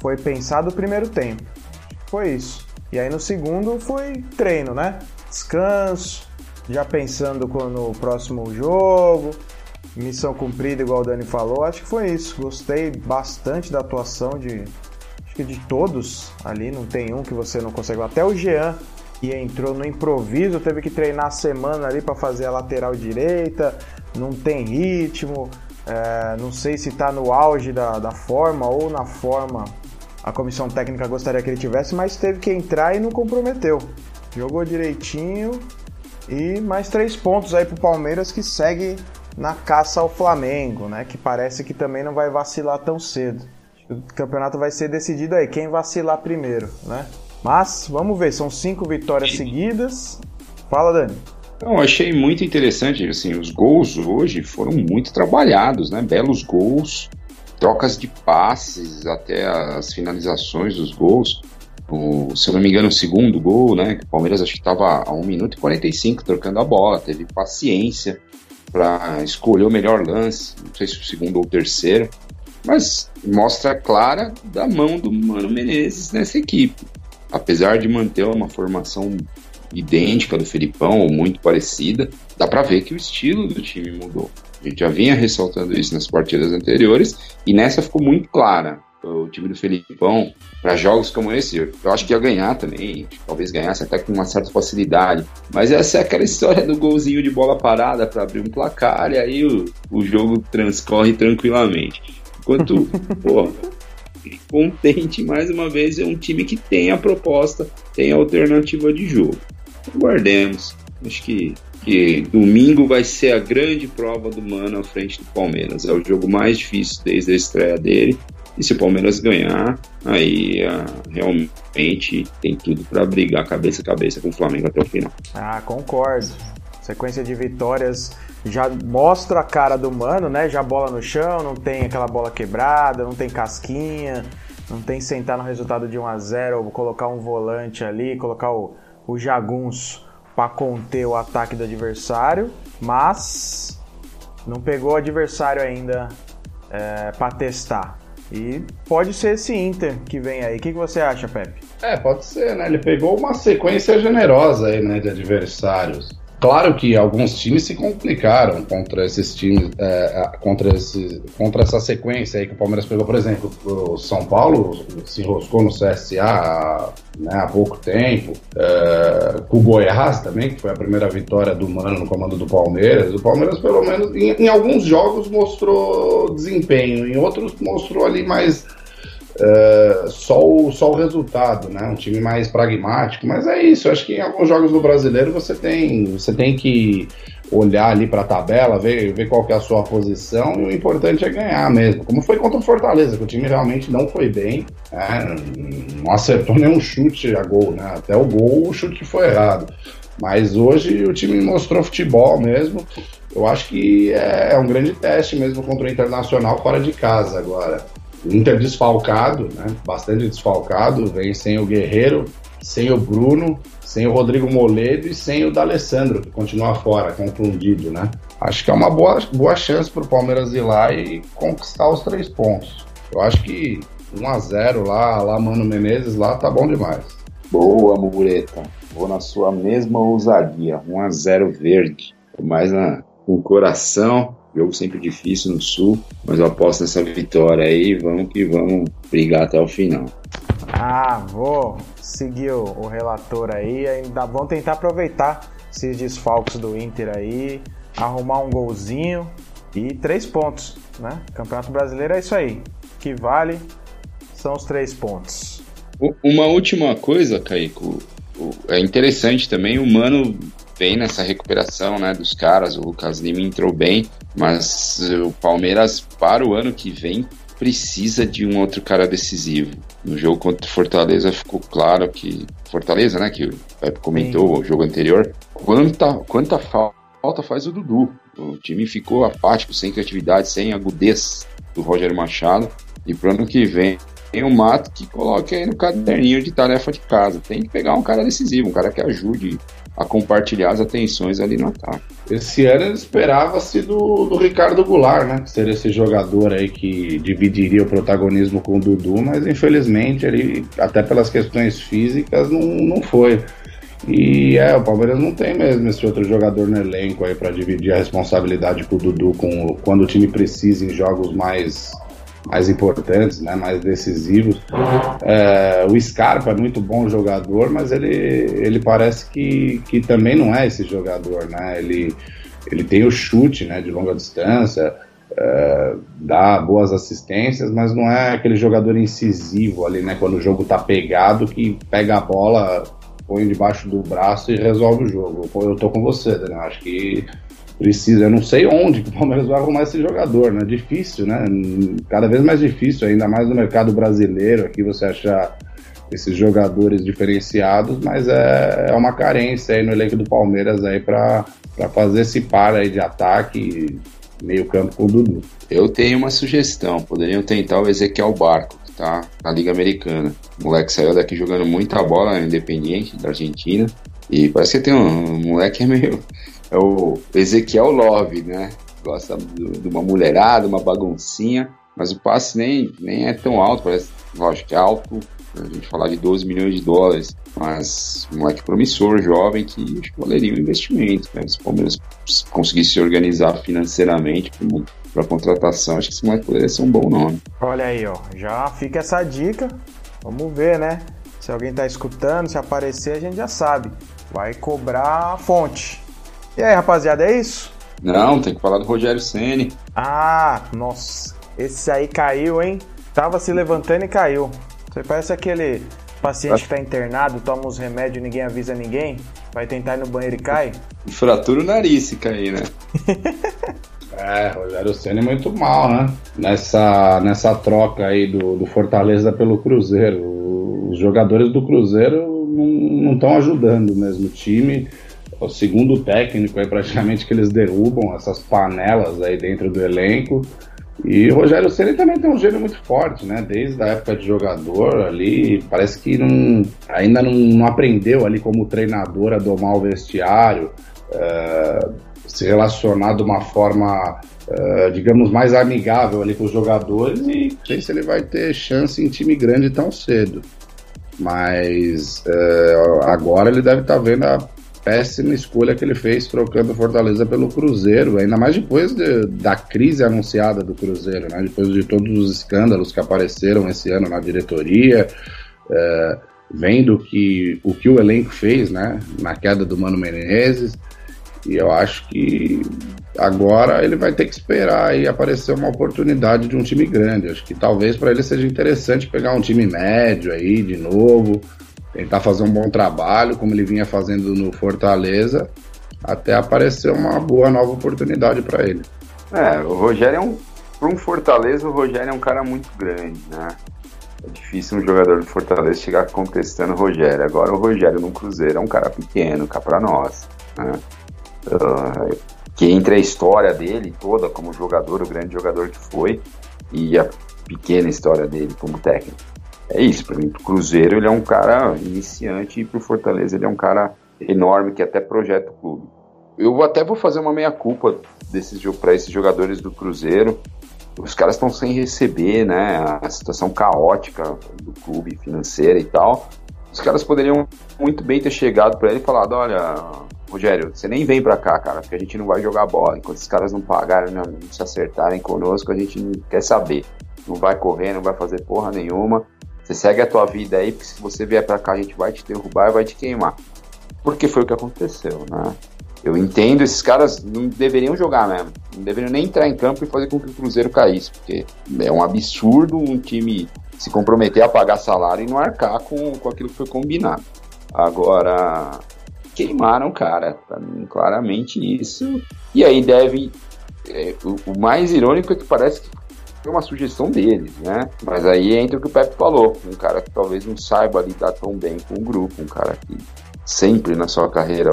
foi pensado o primeiro tempo. Foi isso. E aí no segundo foi treino, né? Descanso, já pensando no próximo jogo, missão cumprida, igual o Dani falou. Acho que foi isso. Gostei bastante da atuação de, que de todos ali, não tem um que você não consegue. Até o Jean, que entrou no improviso, teve que treinar a semana ali para fazer a lateral direita, não tem ritmo, é, não sei se está no auge da, da forma ou na forma a comissão técnica gostaria que ele tivesse, mas teve que entrar e não comprometeu. Jogou direitinho e mais três pontos aí pro Palmeiras que segue na caça ao Flamengo, né? Que parece que também não vai vacilar tão cedo. O campeonato vai ser decidido aí, quem vacilar primeiro, né? Mas vamos ver, são cinco vitórias seguidas. Fala, Dani. Eu achei muito interessante, assim, os gols hoje foram muito trabalhados, né? Belos gols, trocas de passes, até as finalizações dos gols. O, se eu não me engano, o segundo gol, né? Que o Palmeiras acho que estava a 1 minuto e 45 trocando a bola, teve paciência para escolher o melhor lance, não sei se o segundo ou o terceiro, mas mostra clara da mão do Mano Menezes nessa equipe. Apesar de manter uma formação idêntica do Felipão, ou muito parecida, dá para ver que o estilo do time mudou. A gente já vinha ressaltando isso nas partidas anteriores e nessa ficou muito clara. O time do Felipão, para jogos como esse, eu acho que ia ganhar também, talvez ganhasse até com uma certa facilidade. Mas essa é aquela história do golzinho de bola parada para abrir um placar e aí o, o jogo transcorre tranquilamente. Enquanto, pô, contente mais uma vez é um time que tem a proposta, tem a alternativa de jogo. Guardemos. Acho que que domingo vai ser a grande prova do Mano à frente do Palmeiras. É o jogo mais difícil desde a estreia dele. E se o Palmeiras ganhar, aí ah, realmente tem tudo para brigar cabeça a cabeça com o Flamengo até o final. Ah, concordo. Sequência de vitórias já mostra a cara do Mano, né? Já bola no chão, não tem aquela bola quebrada, não tem casquinha, não tem sentar no resultado de 1 a 0 ou colocar um volante ali, colocar o, o jagunço para conter o ataque do adversário, mas não pegou o adversário ainda é, para testar. E pode ser esse Inter que vem aí. O que, que você acha, Pepe? É, pode ser, né? Ele pegou uma sequência generosa aí, né, de adversários. Claro que alguns times se complicaram contra esses times, é, contra, esse, contra essa sequência aí que o Palmeiras pegou, por exemplo, o São Paulo se enroscou no CSA né, há pouco tempo, é, com o Goiás também, que foi a primeira vitória do Mano no comando do Palmeiras. O Palmeiras, pelo menos, em, em alguns jogos mostrou desempenho, em outros mostrou ali mais Uh, só, o, só o resultado, né? Um time mais pragmático, mas é isso. Eu acho que em alguns jogos do brasileiro você tem, você tem que olhar ali para a tabela, ver, ver qual que é a sua posição e o importante é ganhar mesmo. Como foi contra o Fortaleza, que o time realmente não foi bem, né? não acertou nenhum chute a gol, né? Até o gol o chute foi errado. Mas hoje o time mostrou futebol mesmo. Eu acho que é, é um grande teste mesmo contra o Internacional fora de casa agora. Inter desfalcado, né? Bastante desfalcado, vem sem o Guerreiro, sem o Bruno, sem o Rodrigo Moledo e sem o D'Alessandro, que continua fora, confundido, né? Acho que é uma boa, boa chance para o Palmeiras ir lá e conquistar os três pontos. Eu acho que 1 a 0 lá, lá Mano Menezes, lá tá bom demais. Boa, Mureta. Vou na sua mesma ousadia. 1 a 0 verde. Mais na, com o coração Jogo sempre difícil no Sul, mas eu aposto nessa vitória aí. Vamos que vamos brigar até o final. Ah, vou seguir o, o relator aí. Ainda vamos tentar aproveitar esses desfalques do Inter aí, arrumar um golzinho e três pontos, né? Campeonato Brasileiro é isso aí. O que vale são os três pontos. Uma última coisa, Caico. É interessante também, o Mano vem nessa recuperação né, dos caras, o Lucas Lima entrou bem, mas o Palmeiras para o ano que vem precisa de um outro cara decisivo. No jogo contra o Fortaleza ficou claro que Fortaleza, né, que o Pepe comentou Sim. o jogo anterior, quanta quanta falta faz o Dudu. O time ficou apático, sem criatividade, sem agudez do Roger Machado. E pro ano que vem tem o Mato que coloque aí no caderninho de tarefa de casa. Tem que pegar um cara decisivo, um cara que ajude a compartilhar as atenções ali no ataque. Esse ano esperava-se do, do Ricardo Goulart, né? Ser esse jogador aí que dividiria o protagonismo com o Dudu, mas infelizmente ele, até pelas questões físicas, não, não foi. E é, o Palmeiras não tem mesmo esse outro jogador no elenco aí para dividir a responsabilidade com o Dudu com, quando o time precisa em jogos mais mais importantes, né, mais decisivos. É, o Scarpa é muito bom jogador, mas ele, ele parece que, que também não é esse jogador, né? Ele, ele tem o chute né, de longa distância, é, dá boas assistências, mas não é aquele jogador incisivo ali, né? Quando o jogo tá pegado, que pega a bola, põe debaixo do braço e resolve o jogo. Eu tô com você, Daniel. Acho que precisa. Eu não sei onde que o Palmeiras vai arrumar esse jogador, né? Difícil, né? Cada vez mais difícil, ainda mais no mercado brasileiro. Aqui você achar esses jogadores diferenciados, mas é, é uma carência aí no elenco do Palmeiras aí para fazer esse par aí de ataque meio campo com o Dudu. Eu tenho uma sugestão, poderiam tentar o Ezequiel Barco, que tá na Liga Americana. O moleque saiu daqui jogando muita bola independente da Argentina. E parece que tem um, um moleque meio é o Ezequiel Love, né? Gosta de uma mulherada, uma baguncinha, mas o passe nem, nem é tão alto, parece, lógico que é alto, a gente falar de 12 milhões de dólares, mas um moleque promissor, jovem, que acho que valeria um investimento, né? Se o Palmeiras conseguisse se organizar financeiramente para contratação, acho que esse moleque poderia ser um bom nome. Olha aí, ó, já fica essa dica, vamos ver, né? Se alguém tá escutando, se aparecer, a gente já sabe. Vai cobrar a fonte. E aí, rapaziada, é isso? Não, tem que falar do Rogério Ceni. Ah, nossa. Esse aí caiu, hein? Tava se levantando e caiu. Você parece aquele paciente que tá internado, toma os remédios e ninguém avisa ninguém, vai tentar ir no banheiro e cai. Fratura o nariz se cair, né? é, Rogério Senna é muito mal, né? Nessa, nessa troca aí do, do Fortaleza pelo Cruzeiro. Os jogadores do Cruzeiro não estão ajudando mesmo o time o segundo técnico aí praticamente que eles derrubam essas panelas aí dentro do elenco. E o Rogério Ceni também tem um gênio muito forte, né? Desde a época de jogador ali, parece que não, ainda não, não aprendeu ali como treinador a domar o vestiário, uh, se relacionar de uma forma, uh, digamos, mais amigável ali com os jogadores e não sei se ele vai ter chance em time grande tão cedo. Mas uh, agora ele deve estar tá vendo a péssima escolha que ele fez trocando Fortaleza pelo Cruzeiro, ainda mais depois de, da crise anunciada do Cruzeiro, né? depois de todos os escândalos que apareceram esse ano na diretoria, é, vendo que, o que o elenco fez né? na queda do Mano Menezes, e eu acho que agora ele vai ter que esperar e aparecer uma oportunidade de um time grande. Acho que talvez para ele seja interessante pegar um time médio aí de novo, tentar fazer um bom trabalho, como ele vinha fazendo no Fortaleza, até aparecer uma boa nova oportunidade para ele. É, o Rogério é um. Para um Fortaleza, o Rogério é um cara muito grande, né? É difícil um jogador do Fortaleza chegar contestando o Rogério. Agora, o Rogério no Cruzeiro é um cara pequeno, cá para nós. Né? Uh, que entre a história dele toda como jogador, o grande jogador que foi, e a pequena história dele como técnico é isso, para mim, pro Cruzeiro ele é um cara iniciante e pro Fortaleza ele é um cara enorme que até projeta o clube. Eu até vou fazer uma meia-culpa para esses jogadores do Cruzeiro. Os caras estão sem receber, né? A situação caótica do clube financeira e tal. Os caras poderiam muito bem ter chegado para ele e falado: Olha, Rogério, você nem vem para cá, cara, porque a gente não vai jogar bola. Enquanto os caras não pagarem, não se acertarem conosco, a gente não quer saber. Não vai correr, não vai fazer porra nenhuma. Você segue a tua vida aí, porque se você vier para cá, a gente vai te derrubar e vai te queimar. Porque foi o que aconteceu, né? Eu entendo, esses caras não deveriam jogar mesmo. Não deveriam nem entrar em campo e fazer com que o Cruzeiro caísse. Porque é um absurdo um time se comprometer a pagar salário e não arcar com, com aquilo que foi combinado. Agora, queimaram cara, mim, claramente isso. E aí deve. É, o, o mais irônico é que parece que foi uma sugestão deles, né? Mas aí entra o que o Pepe falou, um cara que talvez não saiba lidar tão bem com o grupo, um cara que sempre na sua carreira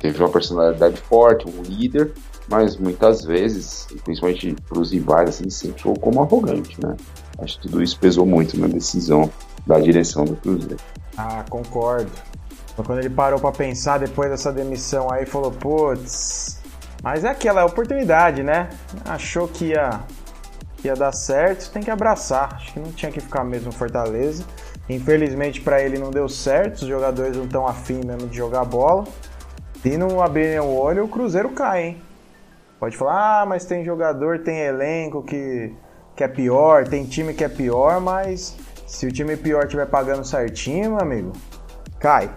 teve uma personalidade forte, um líder, mas muitas vezes, principalmente para os rivais, assim, sempre foi como arrogante, né? Acho que tudo isso pesou muito na decisão da direção do Cruzeiro. Ah, concordo. Quando ele parou para pensar depois dessa demissão aí, falou, putz, mas é aquela oportunidade, né? Achou que ia ia dar certo, tem que abraçar. Acho que não tinha que ficar mesmo Fortaleza. Infelizmente para ele não deu certo, os jogadores não estão afim mesmo de jogar bola. E não abrirem o olho, o Cruzeiro cai, hein? Pode falar, ah, mas tem jogador, tem elenco que que é pior, tem time que é pior, mas se o time pior estiver pagando certinho, meu amigo, cai.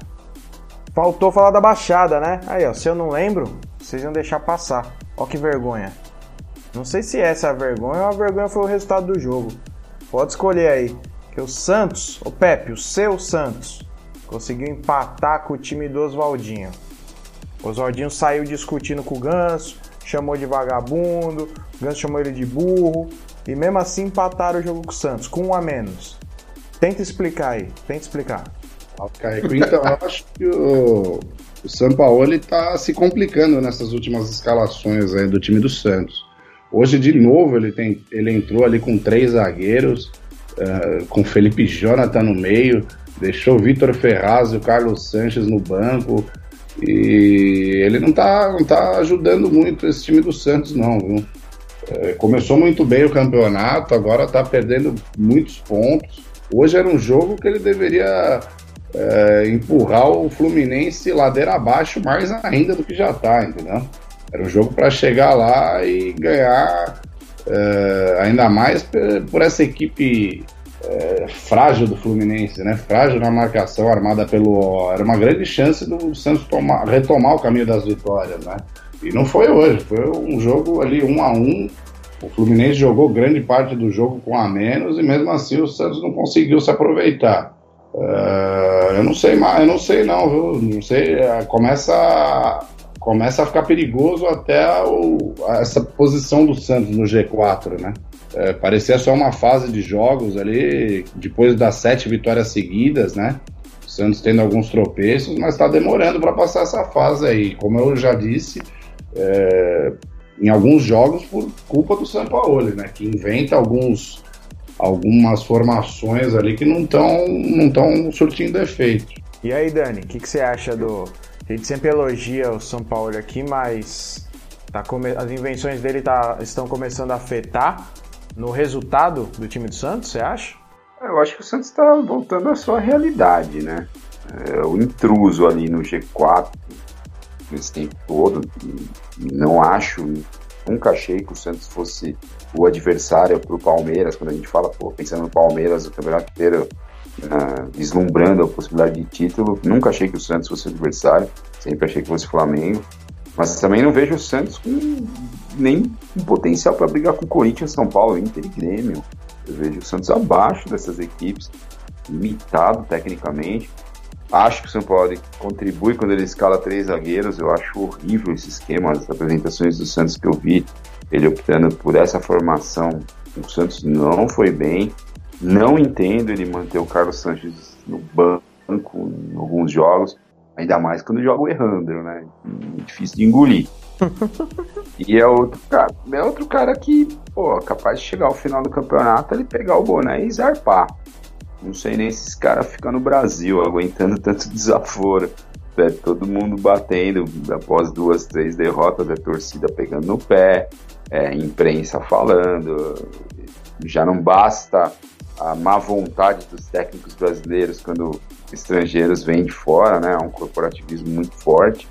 Faltou falar da baixada, né? Aí, ó, se eu não lembro, vocês iam deixar passar. Ó que vergonha. Não sei se essa é a vergonha ou a vergonha foi o resultado do jogo. Pode escolher aí. Que o Santos, o Pepe, o seu Santos, conseguiu empatar com o time do Oswaldinho. O Oswaldinho saiu discutindo com o Ganso, chamou de vagabundo, o Ganso chamou ele de burro, e mesmo assim empataram o jogo com o Santos, com um a menos. Tenta explicar aí, tenta explicar. Então eu acho que o, o São Paulo está se complicando nessas últimas escalações aí do time do Santos. Hoje, de novo, ele, tem, ele entrou ali com três zagueiros, uh, com Felipe Jonathan no meio, deixou Vitor Ferraz e o Carlos Sanches no banco. E ele não está não tá ajudando muito esse time do Santos, não, viu? É, começou muito bem o campeonato, agora está perdendo muitos pontos. Hoje era um jogo que ele deveria é, empurrar o Fluminense ladeira abaixo mais ainda do que já está, entendeu? Era um jogo para chegar lá e ganhar, é, ainda mais por essa equipe é, frágil do Fluminense, né? Frágil na marcação armada pelo. Era uma grande chance do Santos tomar, retomar o caminho das vitórias, né? E não foi hoje, foi um jogo ali um a um. O Fluminense jogou grande parte do jogo com a menos e mesmo assim o Santos não conseguiu se aproveitar. Uh, eu não sei mais, eu não sei não, viu? Não sei, uh, começa, começa a ficar perigoso até o, essa posição do Santos no G4, né? Uh, parecia só uma fase de jogos ali, depois das sete vitórias seguidas, né? O Santos tendo alguns tropeços, mas está demorando para passar essa fase aí. Como eu já disse, é, em alguns jogos por culpa do São Paulo, né? Que inventa alguns algumas formações ali que não estão não tão surtindo efeito. E aí, Dani, o que, que, você acha do. A gente sempre elogia o São Paulo aqui, mas tá come... as invenções dele tá... estão começando a afetar no resultado do time do Santos, você acha? Eu acho que o Santos está voltando à sua realidade, né? É, o intruso ali no G4 esse tempo todo. Não acho, nunca achei que o Santos fosse o adversário para o Palmeiras. Quando a gente fala, pô, pensando no Palmeiras, o campeonato inteiro uh, vislumbrando a possibilidade de título, nunca achei que o Santos fosse adversário. Sempre achei que fosse Flamengo. Mas também não vejo o Santos com nem potencial para brigar com o Corinthians, São Paulo, Inter e Grêmio. Eu vejo o Santos abaixo dessas equipes, limitado tecnicamente. Acho que o São Paulo contribui quando ele escala três zagueiros. Eu acho horrível esse esquema. As apresentações do Santos que eu vi, ele optando por essa formação. O Santos não foi bem. Não entendo ele manter o Carlos Sanches no banco em alguns jogos. Ainda mais quando joga errando, né? Difícil de engolir. e é outro cara, é outro cara que, pô, capaz de chegar ao final do campeonato, ele pegar o boné e zarpar. Não sei nem se esse cara fica no Brasil aguentando tanto desaforo. É, todo mundo batendo após duas, três derrotas, a torcida pegando no pé, é, imprensa falando. Já não basta a má vontade dos técnicos brasileiros quando estrangeiros vêm de fora, né? É um corporativismo muito forte.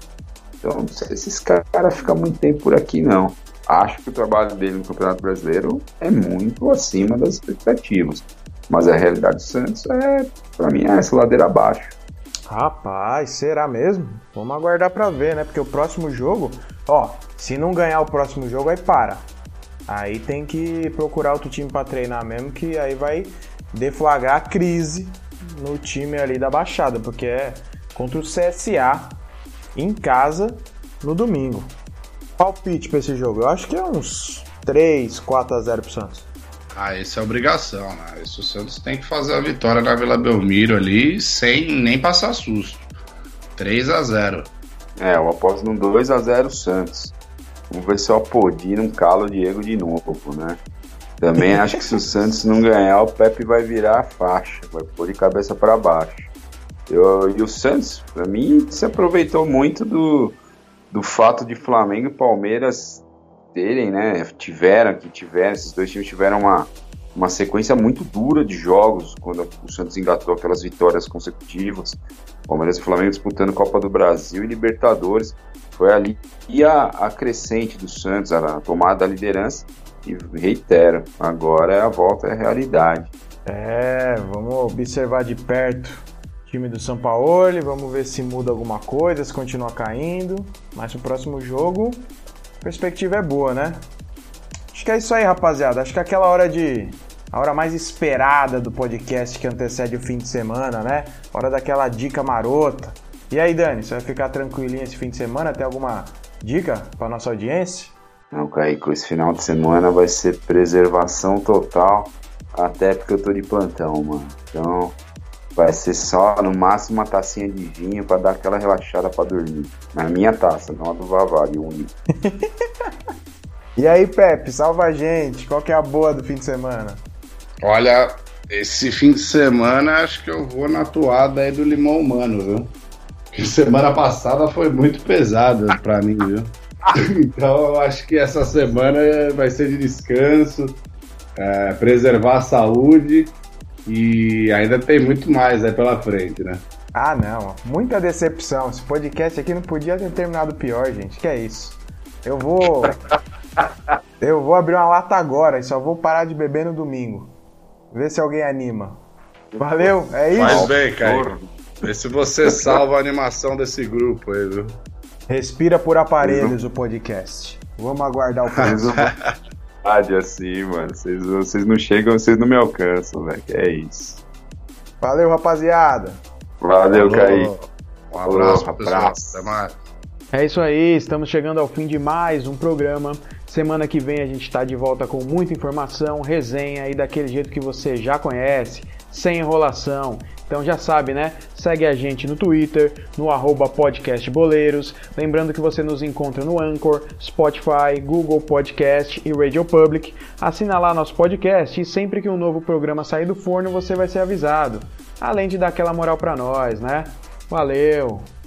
Então, não sei se esse cara fica muito tempo por aqui, não. Acho que o trabalho dele no Campeonato Brasileiro é muito acima das expectativas. Mas a realidade do Santos é, para mim, é essa ladeira abaixo. Rapaz, será mesmo? Vamos aguardar para ver, né? Porque o próximo jogo, ó, se não ganhar o próximo jogo, aí para. Aí tem que procurar outro time para treinar mesmo, que aí vai deflagrar a crise no time ali da Baixada, porque é contra o CSA em casa no domingo. Palpite para esse jogo, eu acho que é uns 3, 4 a 0 pro Santos. Ah, isso é obrigação, né? Isso o Santos tem que fazer a vitória na Vila Belmiro ali sem nem passar susto. 3 a 0 É, eu aposto num 2 a 0 Santos. Vamos ver se o Apodi não cala o Diego de novo, né? Também acho que se o Santos não ganhar, o Pepe vai virar a faixa, vai pôr de cabeça para baixo. Eu, e o Santos, para mim, se aproveitou muito do, do fato de Flamengo e Palmeiras terem, né, tiveram, que tiveram, esses dois times tiveram uma, uma sequência muito dura de jogos quando o Santos engatou aquelas vitórias consecutivas. Palmeiras e Flamengo disputando Copa do Brasil e Libertadores. Foi ali e a, a crescente do Santos, a, a tomada da liderança. E reitero, agora a volta é realidade. É, vamos observar de perto o time do São Paulo, vamos ver se muda alguma coisa, se continua caindo. Mas o próximo jogo, a perspectiva é boa, né? Acho que é isso aí, rapaziada. Acho que é aquela hora de. A hora mais esperada do podcast que antecede o fim de semana, né? Hora daquela dica marota. E aí, Dani, você vai ficar tranquilinho esse fim de semana? Tem alguma dica para nossa audiência? Não, Kaique, esse final de semana vai ser preservação total, até porque eu tô de plantão, mano. Então, vai ser só no máximo uma tacinha de vinho para dar aquela relaxada para dormir. Na minha taça, não a do Vavari, único. e aí, Pepe, salva a gente. Qual que é a boa do fim de semana? Olha, esse fim de semana acho que eu vou na toada aí do limão humano, viu? semana passada foi muito pesada para mim, viu? Então eu acho que essa semana vai ser de descanso, é, preservar a saúde e ainda tem muito mais aí pela frente, né? Ah, não, muita decepção. Esse podcast aqui não podia ter terminado pior, gente. Que é isso? Eu vou. eu vou abrir uma lata agora e só vou parar de beber no domingo. Ver se alguém anima. Valeu, é isso? Faz bem, Caio. Vê se você salva a animação desse grupo aí, viu? Respira por aparelhos o podcast. Vamos aguardar o próximo. Rádio assim, mano. Vocês, vocês não chegam, vocês não me alcançam, velho. É isso. Valeu, rapaziada. Valeu, Caí. Um abraço, um abraço. Até mais. É isso aí, estamos chegando ao fim de mais um programa. Semana que vem a gente está de volta com muita informação, resenha e daquele jeito que você já conhece, sem enrolação. Então já sabe, né? Segue a gente no Twitter, no podcastboleiros. Lembrando que você nos encontra no Anchor, Spotify, Google Podcast e Radio Public. Assina lá nosso podcast e sempre que um novo programa sair do forno você vai ser avisado. Além de dar aquela moral para nós, né? Valeu!